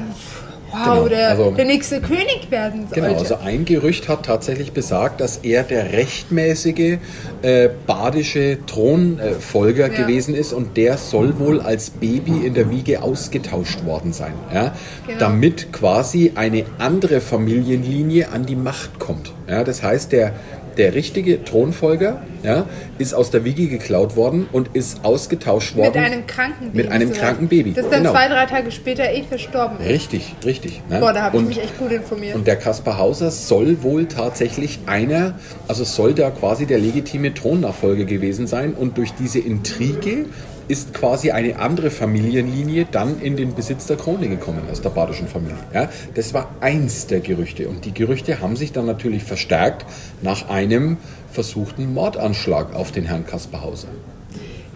wow, genau, der, also, der nächste König werden sollte. Genau, also ein Gerücht hat tatsächlich besagt, dass er der rechtmäßige äh, badische Thronfolger ja. gewesen ist und der soll wohl als Baby in der Wiege ausgetauscht worden sein, ja? Genau. damit quasi eine andere Familienlinie an die Macht kommt. Ja? Das heißt, der der richtige Thronfolger ja, ist aus der Wiege geklaut worden und ist ausgetauscht worden. Mit einem kranken Baby. Mit einem kranken Baby. Das ist dann genau. zwei, drei Tage später eh verstorben ist. Richtig, richtig. Ne? Boah, da habe ich mich echt gut informiert. Und der Kaspar Hauser soll wohl tatsächlich einer, also soll da quasi der legitime Thronnachfolger gewesen sein und durch diese Intrige ist quasi eine andere Familienlinie dann in den Besitz der Krone gekommen aus der badischen Familie. Ja, das war eins der Gerüchte und die Gerüchte haben sich dann natürlich verstärkt nach einem versuchten Mordanschlag auf den Herrn Kasperhauser.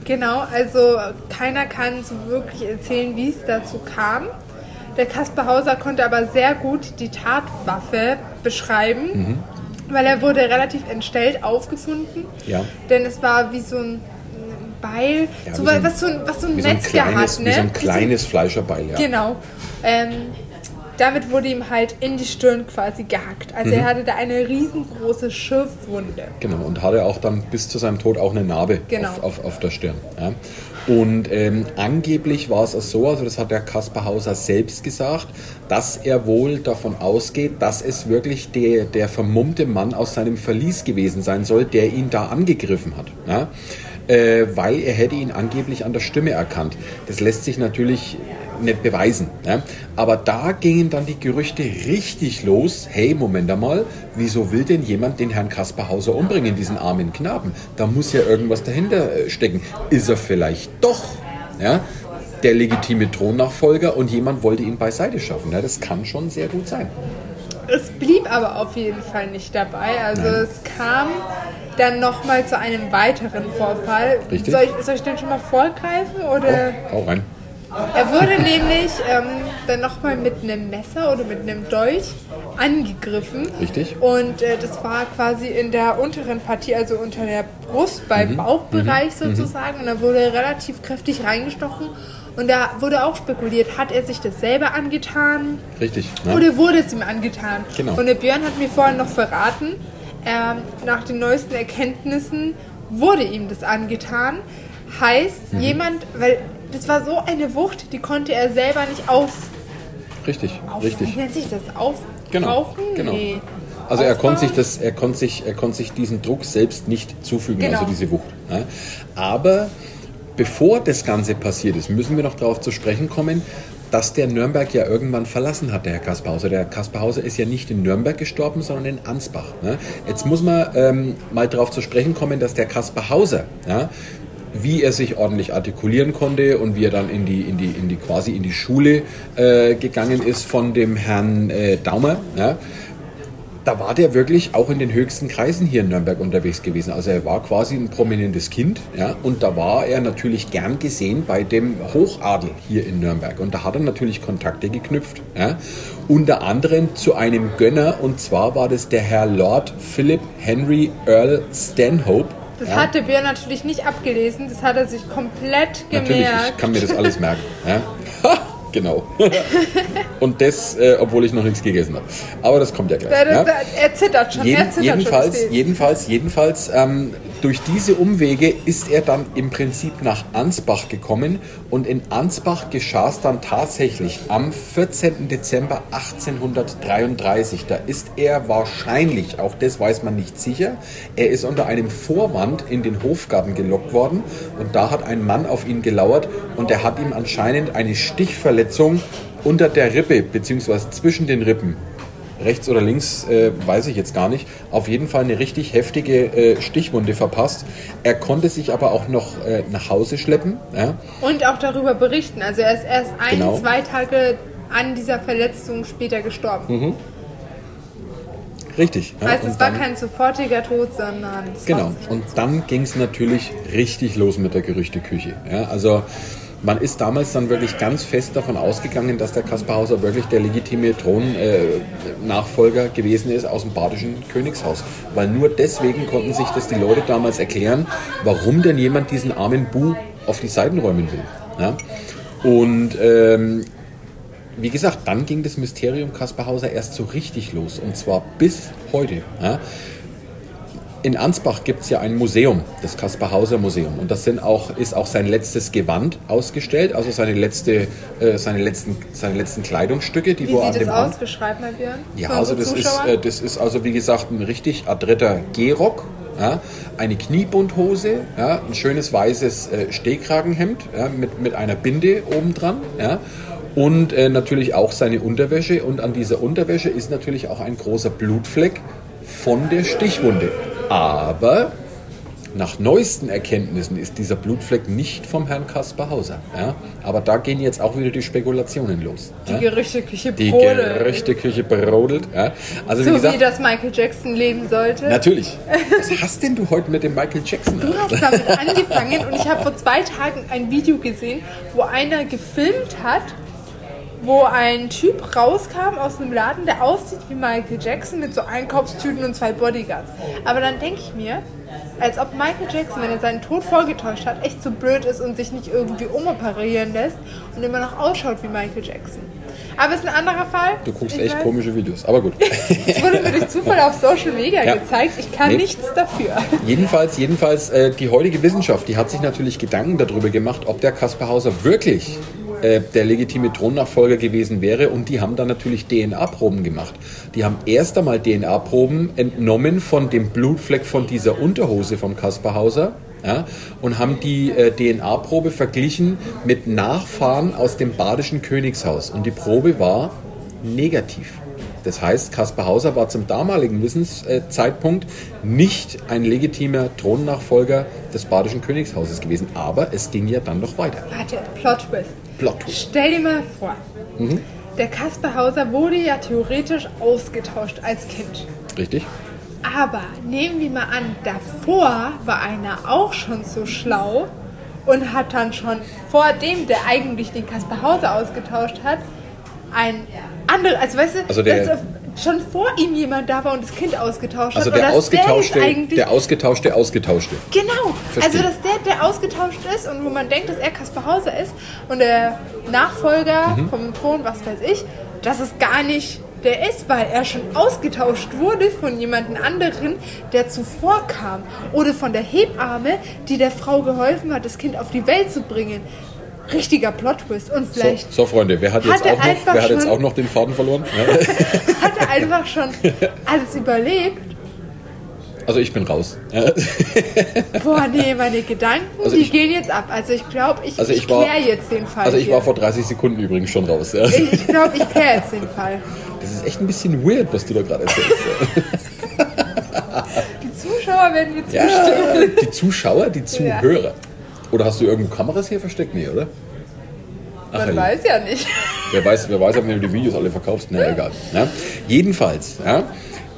Genau, also keiner kann so wirklich erzählen, wie es dazu kam. Der Kaspar Hauser konnte aber sehr gut die Tatwaffe beschreiben, mhm. weil er wurde relativ entstellt aufgefunden. Ja. Denn es war wie so ein Beil, ja, so, was, so ein, was so ein Metzger so ein kleines, hat. Ne? Wie so ein kleines Fleischerbeil, ja. Genau. Ähm, damit wurde ihm halt in die Stirn quasi gehackt. Also mhm. er hatte da eine riesengroße Schürfwunde. Genau, und hatte auch dann bis zu seinem Tod auch eine Narbe genau. auf, auf, auf der Stirn. Ja. Und ähm, angeblich war es so, also das hat der Kaspar Hauser selbst gesagt, dass er wohl davon ausgeht, dass es wirklich der, der vermummte Mann aus seinem Verlies gewesen sein soll, der ihn da angegriffen hat. Ja äh, weil er hätte ihn angeblich an der Stimme erkannt. Das lässt sich natürlich nicht beweisen. Ja? Aber da gingen dann die Gerüchte richtig los. Hey, Moment einmal, wieso will denn jemand den Herrn Kaspar Hauser umbringen, diesen armen Knaben? Da muss ja irgendwas dahinter äh, stecken. Ist er vielleicht doch ja, der legitime Thronnachfolger und jemand wollte ihn beiseite schaffen? Ja, das kann schon sehr gut sein. Es blieb aber auf jeden Fall nicht dabei. Also Nein. es kam dann nochmal zu einem weiteren Vorfall. Richtig. Soll ich, soll ich den schon mal vorgreifen? Oder? Hau, hau rein. Er wurde nämlich ähm, dann nochmal mit einem Messer oder mit einem Dolch angegriffen. Richtig. Und äh, das war quasi in der unteren Partie, also unter der Brust, beim Bauchbereich sozusagen. Und da wurde er relativ kräftig reingestochen. Und da wurde auch spekuliert, hat er sich das selber angetan Richtig. Ne? oder wurde es ihm angetan? Genau. Und der Björn hat mir vorhin noch verraten, ähm, nach den neuesten Erkenntnissen wurde ihm das angetan. Heißt, Mhm. jemand, weil das war so eine Wucht, die konnte er selber nicht auf, Richtig, auf richtig. wie nennt sich das? Auf, Genau, genau. Nee. Also er konnte sich das, er konnte sich, er konnte sich diesen Druck selbst nicht zufügen, Genau. also diese Wucht. Ne? Aber bevor das Ganze passiert ist, müssen wir noch darauf zu sprechen kommen, dass der Nürnberg ja irgendwann verlassen hat, der Herr Kasperhauser. Der Herr Kasperhauser ist ja nicht in Nürnberg gestorben, sondern in Ansbach. Ne? Jetzt muss man ähm, mal darauf zu sprechen kommen, dass der Kasperhauser, ja, wie er sich ordentlich artikulieren konnte und wie er dann in die, in die, in die quasi in die Schule äh, gegangen ist von dem Herrn äh, Daumer, ja, da war der wirklich auch in den höchsten Kreisen hier in Nürnberg unterwegs gewesen. Also er war quasi ein prominentes Kind, ja, und da war er natürlich gern gesehen bei dem Hochadel hier in Nürnberg. Und da hat er natürlich Kontakte geknüpft, ja, unter anderem zu einem Gönner, und zwar war das der Herr Lord Philip Henry Earl Stanhope. Das ja. hat der Björn natürlich nicht abgelesen, das hat er sich komplett gemerkt. Natürlich, ich kann mir das alles merken. Ja? *laughs* Genau. *laughs* Und das, äh, obwohl ich noch nichts gegessen habe. Aber das kommt ja gleich. Da- da- da- Er zittert schon, Jeden, er zittert schon. ich jedenfalls, jedenfalls, jedenfalls, ähm, durch diese Umwege ist er dann im Prinzip nach Ansbach gekommen und in Ansbach geschah es dann tatsächlich am 14. Dezember 1833. Da ist er wahrscheinlich, auch das weiß man nicht sicher, er ist unter einem Vorwand in den Hofgarten gelockt worden und da hat ein Mann auf ihn gelauert und er hat ihm anscheinend eine Stichverletzung unter der Rippe beziehungsweise zwischen den Rippen rechts oder links, äh, weiß ich jetzt gar nicht, auf jeden Fall eine richtig heftige äh, Stichwunde verpasst. Er konnte sich aber auch noch äh, nach Hause schleppen. Ja? Und auch darüber berichten. Also er ist erst ein, Genau. zwei Tage an dieser Verletzung später gestorben. Richtig. Ja? heißt, es war dann- kein sofortiger Tod, sondern... Genau. Und dann ging es natürlich richtig los mit der Gerüchteküche. Ja, also man ist damals dann wirklich ganz fest davon ausgegangen, dass der Kaspar Hauser wirklich der legitime Thronnachfolger gewesen ist aus dem badischen Königshaus. Weil nur deswegen konnten sich das die Leute damals erklären, warum denn jemand diesen armen Bu auf die Seiten räumen will. Ja? Und ähm, wie gesagt, dann ging das Mysterium Kaspar Hauser erst so richtig los. Und zwar bis heute. Ja? In Ansbach gibt es ja ein Museum, das Kaspar Hauser Museum. Und das sind auch, ist auch sein letztes Gewand ausgestellt, also seine, letzte, äh, seine, letzten, seine letzten Kleidungsstücke, die Wie wo an sieht dem das aus? Beschreib mal, Björn. ja, also das ist, äh, das ist also wie gesagt ein richtig adretter Gehrock, ja, eine Kniebundhose, ja, ein schönes weißes äh, Stehkragenhemd ja, mit, mit einer Binde obendran ja, und äh, natürlich auch seine Unterwäsche und an dieser Unterwäsche ist natürlich auch ein großer Blutfleck von der Stichwunde. Aber nach neuesten Erkenntnissen ist dieser Blutfleck nicht vom Herrn Kaspar Hauser. Ja? Aber da gehen jetzt auch wieder die Spekulationen los. die ja? Gerüchteküche Die brodelt. Gerüchteküche brodelt. Ja. Also wie So gesagt, wie das Michael Jackson leben sollte. natürlich. *laughs* Was hast denn du heute mit dem Michael Jackson? Du hast damit *laughs* angefangen und ich habe vor zwei Tagen ein Video gesehen, wo einer gefilmt hat, wo ein Typ rauskam aus einem Laden, der aussieht wie Michael Jackson mit so Einkaufstüten und zwei Bodyguards. Aber dann denke ich mir, als ob Michael Jackson, wenn er seinen Tod vorgetäuscht hat, echt so blöd ist und sich nicht irgendwie umoperieren lässt und immer noch ausschaut wie Michael Jackson. Aber es ist ein anderer Fall. Du guckst Ich echt weiß, komische Videos, aber gut. Es wurde mir durch Zufall auf Social Media Ja. gezeigt. Ich kann Nee. nichts dafür. Jedenfalls, jedenfalls äh, die heutige Wissenschaft, die hat sich natürlich Gedanken darüber gemacht, ob der Kaspar Hauser wirklich äh, der legitime Thronnachfolger gewesen wäre. Und die haben dann natürlich DNA-Proben gemacht. Die haben erst einmal DNA-Proben entnommen von dem Blutfleck von dieser Unterhose von Kaspar Hauser. Ja, und haben die äh, DNA-Probe verglichen mit Nachfahren aus dem badischen Königshaus. Und die Probe war negativ. Das heißt, Kaspar Hauser war zum damaligen Wissenszeitpunkt nicht ein legitimer Thronnachfolger des badischen Königshauses gewesen. Aber es ging ja dann noch weiter. Warte, Plot Twist. Plot. Stell dir mal vor, Mhm. der Kaspar Hauser wurde ja theoretisch ausgetauscht als Kind. Richtig? Aber nehmen wir mal an, davor war einer auch schon so schlau und hat dann schon vor dem, der eigentlich den Kaspar Hauser ausgetauscht hat, ein anderes, also weißt du, Also der- dass schon vor ihm jemand da war und das Kind ausgetauscht Also hat. der und dass ausgetauschte, der, der ausgetauschte, ausgetauschte. Genau, Verstehe. also dass der, der ausgetauscht ist und wo man denkt, dass er Kaspar Hauser ist und der Nachfolger Mhm. vom Thron, was weiß ich, dass es gar nicht der ist, weil er schon ausgetauscht wurde von jemandem anderen, der zuvor kam. Oder von der Hebamme, die der Frau geholfen hat, das Kind auf die Welt zu bringen. Richtiger Plot-Twist. Und So, vielleicht so Freunde, wer hat jetzt, auch noch, wer hat jetzt auch noch den Faden verloren? *laughs* Ja. hat er einfach schon *laughs* alles überlebt. Also ich bin raus. Ja. Boah, nee, meine Gedanken, Also die ich- gehen jetzt ab. Also ich glaube, ich, Also ich kläre jetzt den Fall. Also ich hier. war vor 30 Sekunden übrigens schon raus. Ja. Ich glaube, ich kläre jetzt den Fall. Das ist echt ein bisschen weird, was du da gerade erzählst. Die Zuschauer werden mir zustimmen. Ja, die Zuschauer, die Zuhörer. Oder hast du irgendwo Kameras hier versteckt? Nee, oder? Ach, Man hey. weiß ja nicht. *laughs* Wer weiß, wer weiß, ob du die Videos alle verkaufst. Na, egal. Ja? Jedenfalls, ja,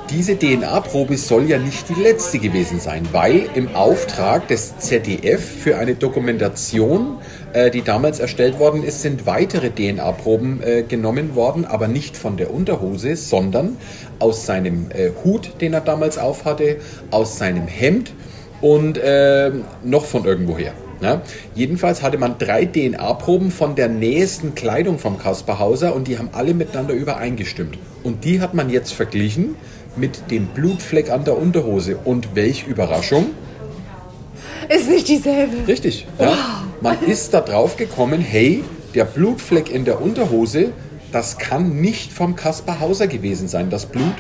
diese DNA-Probe soll ja nicht die letzte gewesen sein, weil im Auftrag des ZDF für eine Dokumentation, äh, die damals erstellt worden ist, sind weitere DNA-Proben äh, genommen worden, aber nicht von der Unterhose, sondern aus seinem äh, Hut, den er damals aufhatte, aus seinem Hemd und äh, noch von irgendwoher. Ja? Jedenfalls hatte man drei DNA-Proben von der nächsten Kleidung vom Kaspar Hauser und die haben alle miteinander übereingestimmt. Und die hat man jetzt verglichen mit dem Blutfleck an der Unterhose. Und welch Überraschung! Ist nicht dieselbe. Richtig. Ja? Man ist da drauf gekommen, hey, der Blutfleck in der Unterhose, das kann nicht vom Kaspar Hauser gewesen sein, das Blut,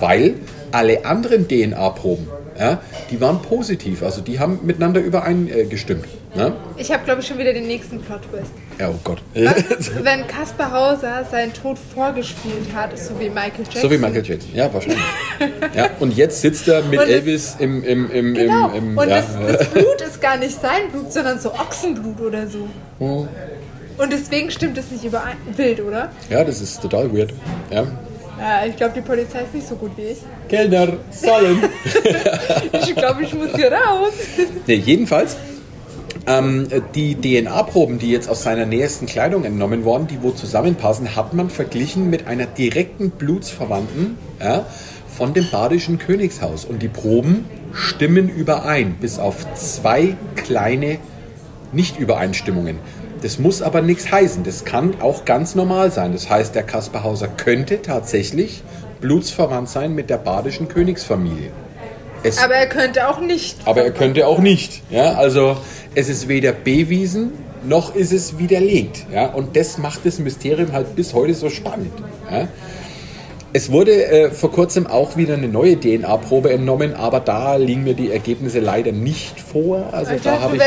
weil alle anderen DNA-Proben, ja, die waren positiv, also die haben miteinander übereingestimmt. Ja? Ich habe, glaube ich, schon wieder den nächsten Plot-Twist. ja, oh Gott. Was, wenn Kaspar Hauser seinen Tod vorgespielt hat, so wie Michael Jackson. So wie Michael Jackson, ja, wahrscheinlich. Ja, und jetzt sitzt er mit Und das- Elvis im, im, im, Genau. im, im und ja, das, das Blut ist gar nicht sein Blut, sondern so Ochsenblut oder so. Oh. Und deswegen stimmt es nicht überein. Wild, oder? ja, das ist total weird. Ja. Ja, ich glaube, die Polizei ist nicht so gut wie ich. Kellner, Zahlen. *laughs* Ich glaube, ich muss hier raus. Nee, jedenfalls, ähm, die DNA-Proben, die jetzt aus seiner nächsten Kleidung entnommen wurden, die wo zusammenpassen, hat man verglichen mit einer direkten Blutsverwandten ja, von dem badischen Königshaus. Und die Proben stimmen überein, bis auf zwei kleine Nicht-Übereinstimmungen. Das muss aber nichts heißen. Das kann auch ganz normal sein. Das heißt, der Kaspar Hauser könnte tatsächlich blutsverwandt sein mit der badischen Königsfamilie. Es Aber er könnte auch nicht. aber er könnte auch nicht. Ja? Also es ist weder bewiesen, noch ist es widerlegt. Ja? Und das macht das Mysterium halt bis heute so spannend. Ja? Es wurde äh, vor kurzem auch wieder eine neue DNA-Probe entnommen, aber da liegen mir die Ergebnisse leider nicht vor. Also Ich da habe ich,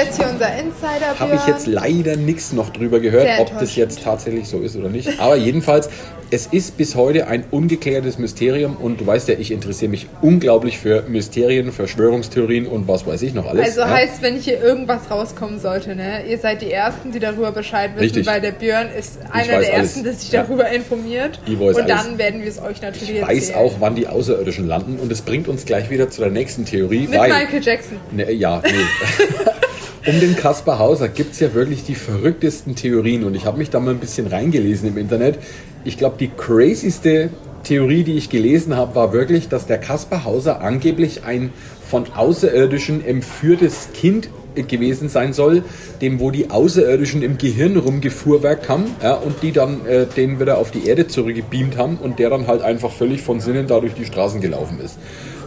habe ich jetzt leider nichts noch drüber gehört, ob das jetzt tatsächlich so ist oder nicht. Aber jedenfalls, es ist bis heute ein ungeklärtes Mysterium und du weißt ja, ich interessiere mich unglaublich für Mysterien, Verschwörungstheorien und was weiß ich noch alles. Also ja. heißt, wenn hier irgendwas rauskommen sollte, ne, ihr seid die Ersten, die darüber Bescheid wissen, Richtig. weil der Björn ist einer der alles. Ersten, der sich Ja. darüber informiert. Ich weiß und alles. dann werden wir es euch natürlich Ich weiß erzählen. auch, wann die Außerirdischen landen und es bringt uns gleich wieder zu der nächsten Theorie. Mit weil, Michael Jackson. Ne, ja, nee. *laughs* um den Kaspar Hauser gibt es ja wirklich die verrücktesten Theorien und ich habe mich da mal ein bisschen reingelesen im Internet. Ich glaube, die crazyste Theorie, die ich gelesen habe, war wirklich, dass der Kaspar Hauser angeblich ein von Außerirdischen entführtes Kind gewesen sein soll, dem wo die Außerirdischen im Gehirn rumgefuhrwerkt haben ja, und die dann äh, den wieder auf die Erde zurückgebeamt haben und der dann halt einfach völlig von Sinnen da durch die Straßen gelaufen ist.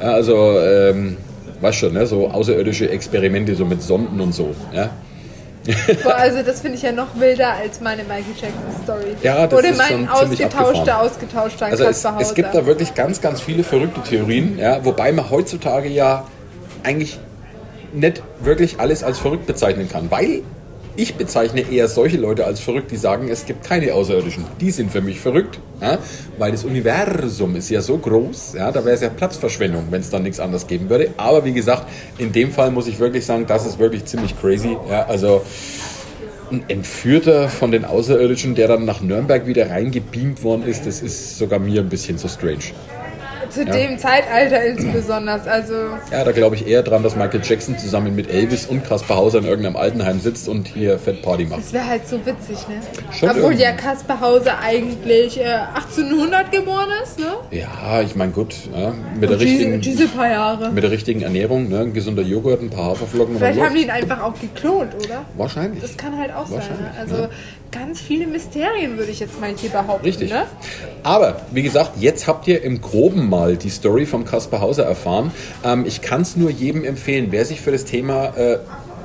Ja, also, ähm, weißt schon, ne, so außerirdische Experimente so mit Sonden und so. Ja. *laughs* Boah, also das finde ich ja noch wilder als meine Michael Jackson Story. Ja, das Oder ist mein schon ausgetauschter, ausgetauschter Also es, es gibt da wirklich ganz, ganz viele verrückte Theorien, ja, wobei man heutzutage ja eigentlich nicht wirklich alles als verrückt bezeichnen kann, weil ich bezeichne eher solche Leute als verrückt, die sagen, es gibt keine Außerirdischen. Die sind für mich verrückt, ja, weil das Universum ist ja so groß, ja, da wäre es ja Platzverschwendung, wenn es dann nichts anderes geben würde. Aber wie gesagt, in dem Fall muss ich wirklich sagen, das ist wirklich ziemlich crazy. Ja, also ein Entführter von den Außerirdischen, der dann nach Nürnberg wieder reingebeamt worden ist, das ist sogar mir ein bisschen so strange. Zu ja. dem Zeitalter insbesondere. Also Ja, da glaube ich eher dran, dass Michael Jackson zusammen mit Elvis und Kaspar Hauser in irgendeinem Altenheim sitzt und hier Fett Party macht. das wäre halt so witzig, ne? Schon Obwohl irgendwie. ja Kaspar Hauser eigentlich äh, 1800 geboren ist, ne? Ja, ich meine, gut, ja, mit, der Diese, richtigen, diese paar Jahre. mit der richtigen Ernährung, ne, ein gesunder Joghurt, ein paar Haferflocken und Vielleicht haben die ihn einfach auch geklont, oder? Wahrscheinlich. Das kann halt auch sein. Ne? Also ja. Ganz viele Mysterien würde ich jetzt mal hier behaupten. Richtig. Ne? Aber wie gesagt, jetzt habt ihr im Groben mal die Story vom Kaspar Hauser erfahren. Ähm, ich kann es nur jedem empfehlen, wer sich für das Thema äh,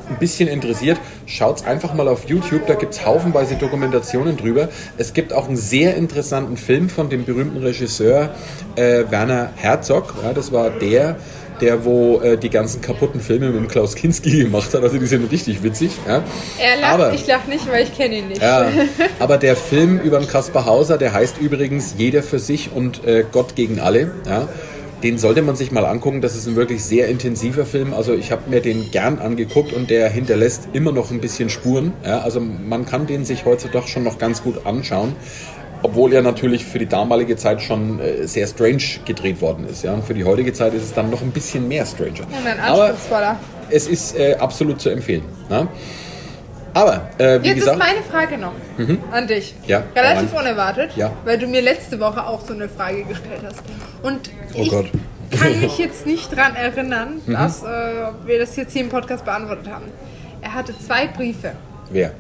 ein bisschen interessiert, schaut einfach mal auf YouTube, da gibt es haufenweise Dokumentationen drüber. Es gibt auch einen sehr interessanten Film von dem berühmten Regisseur äh, Werner Herzog. Ja, das war der, der wo äh, die ganzen kaputten Filme mit dem Klaus Kinski gemacht hat. Also die sind richtig witzig. Ja. Er lacht, Aber- ich lach nicht, weil ich kenne ihn nicht. ja, *laughs* aber der Film über den Kaspar Hauser, der heißt übrigens Jeder für sich und äh, Gott gegen alle. Ja. Den sollte man sich mal angucken. Das ist ein wirklich sehr intensiver Film. Also ich habe mir den gern angeguckt und der hinterlässt immer noch ein bisschen Spuren. Ja. Also man kann den sich heutzutage schon noch ganz gut anschauen. Obwohl er natürlich für die damalige Zeit schon äh, sehr strange gedreht worden ist. Ja. Und für die heutige Zeit ist es dann noch ein bisschen mehr stranger. Ein Aber es ist äh, absolut zu empfehlen. Ne? Aber, äh, wie Jetzt gesagt, Mhm. ist meine Frage noch an dich. Ja, Relativ rein. unerwartet, Ja. weil du mir letzte Woche auch so eine Frage gestellt hast. Und Oh ich Gott. Mhm. kann *laughs* mich jetzt nicht dran erinnern, dass äh, wir das jetzt hier im Podcast beantwortet haben. Er hatte zwei Briefe. Wer?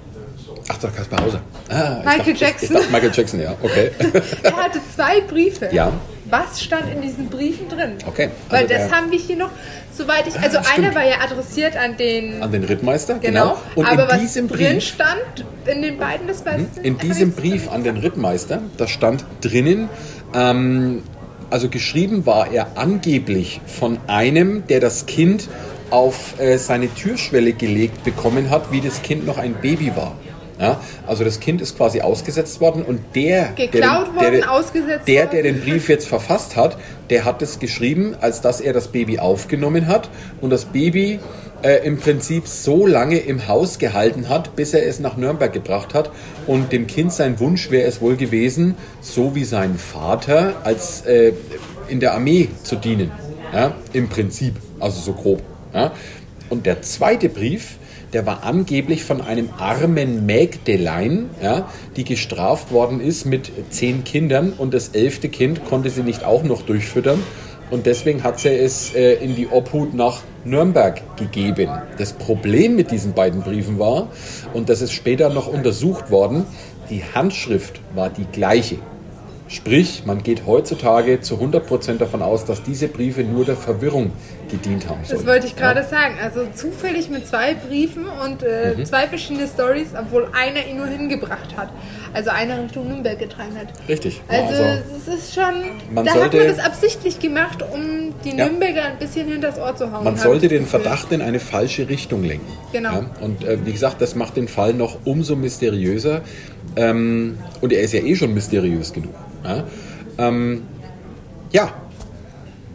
Ach, der Kaspar Hauser. Ah, ich Michael dachte, Jackson. dachte *laughs* Michael Jackson, ja, okay. *laughs* Er hatte zwei Briefe. Ja. Was stand in diesen Briefen drin? Okay, Weil also das haben wir hier noch, soweit ich. Also stimmt. einer war ja adressiert an den. An den Rittmeister, genau. genau. Und aber in was diesem drin Brief, Mhm. stand in den beiden, das weiß ich in diesem Brief an den Rittmeister, da stand drinnen, ähm, also geschrieben war er angeblich von einem, der das Kind auf äh, seine Türschwelle gelegt bekommen hat, wie das Kind noch ein Baby war. Ja, also das Kind ist quasi ausgesetzt worden und der, Geklaut der, den- der, worden. der den Brief jetzt verfasst hat, der hat es geschrieben, als dass er das Baby aufgenommen hat und das Baby äh, im Prinzip so lange im Haus gehalten hat, bis er es nach Nürnberg gebracht hat. Und dem Kind sein Wunsch wäre es wohl gewesen, so wie sein Vater, als äh, in der Armee zu dienen. Ja, Im Prinzip, also so grob. Ja. Und der zweite Brief, der war angeblich von einem armen Mägdelein, ja, die gestraft worden ist mit zehn Kindern und das elfte Kind konnte sie nicht auch noch durchfüttern. Und deswegen hat sie es äh, in die Obhut nach Nürnberg gegeben. Das Problem mit diesen beiden Briefen war, und das ist später noch untersucht worden, die Handschrift war die gleiche. Sprich, man geht heutzutage zu 100% davon aus, dass diese Briefe nur der Verwirrung gedient haben sollen. Das wollte ich gerade sagen. Also zufällig mit zwei Briefen und äh, Mhm. zwei verschiedene Stories, obwohl einer ihn nur hingebracht hat. Also einer Richtung Nürnberg getragen hat. Richtig. Also, Also- es ist schon. Man da hat sollte- man das absichtlich gemacht, um die Ja. Nürnberger ein bisschen hinters Ohr zu hauen. Man sollte den. Verdacht in eine falsche Richtung lenken. Genau. Ja? Und äh, wie gesagt, das macht den Fall noch umso mysteriöser. Ähm, und er ist ja eh schon mysteriös genug. Ja, ähm, ja.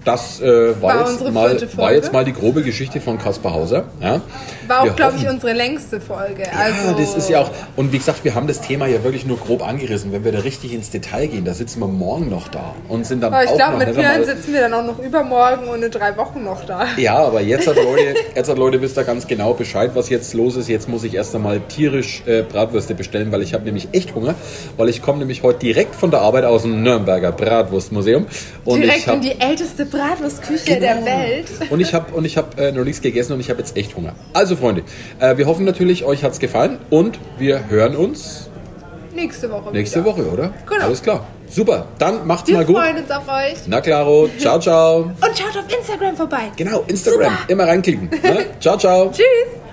Das äh, war, War jetzt mal, war jetzt mal die grobe Geschichte von Kaspar Hauser. Ja? War auch, glaube ich, unsere längste Folge. Ja, Also, das ist ja auch. Und wie gesagt, wir haben das Thema ja wirklich nur grob angerissen. Wenn wir da richtig ins Detail gehen, da sitzen wir morgen noch da und sind dann Aber ich auch glaube, mit Björn sitzen wir dann auch noch übermorgen und in drei Wochen noch da. Ja, aber jetzt hat *laughs* Leute, jetzt hat Leute wisst ihr ganz genau Bescheid, was jetzt los ist. Jetzt muss ich erst einmal tierisch äh, Bratwürste bestellen, weil ich habe nämlich echt Hunger, weil ich komme nämlich heute direkt von der Arbeit aus dem Nürnberger Bratwurstmuseum und Direkt ich habe in die älteste Bratwurstküche der Welt. und ich habe und ich habe äh, noch nichts gegessen und ich habe jetzt echt Hunger. Also Freunde, äh, wir hoffen natürlich, euch hat's gefallen und wir hören uns Nächste Woche. nächste wieder. Woche, oder? Genau. Alles klar. Super. Dann macht's Wir mal gut. freuen uns auf euch. Na klaro. Ciao, ciao. Und schaut auf Instagram vorbei. Genau, Instagram. Super. Immer reinklicken. Ne? Ciao, ciao. Tschüss.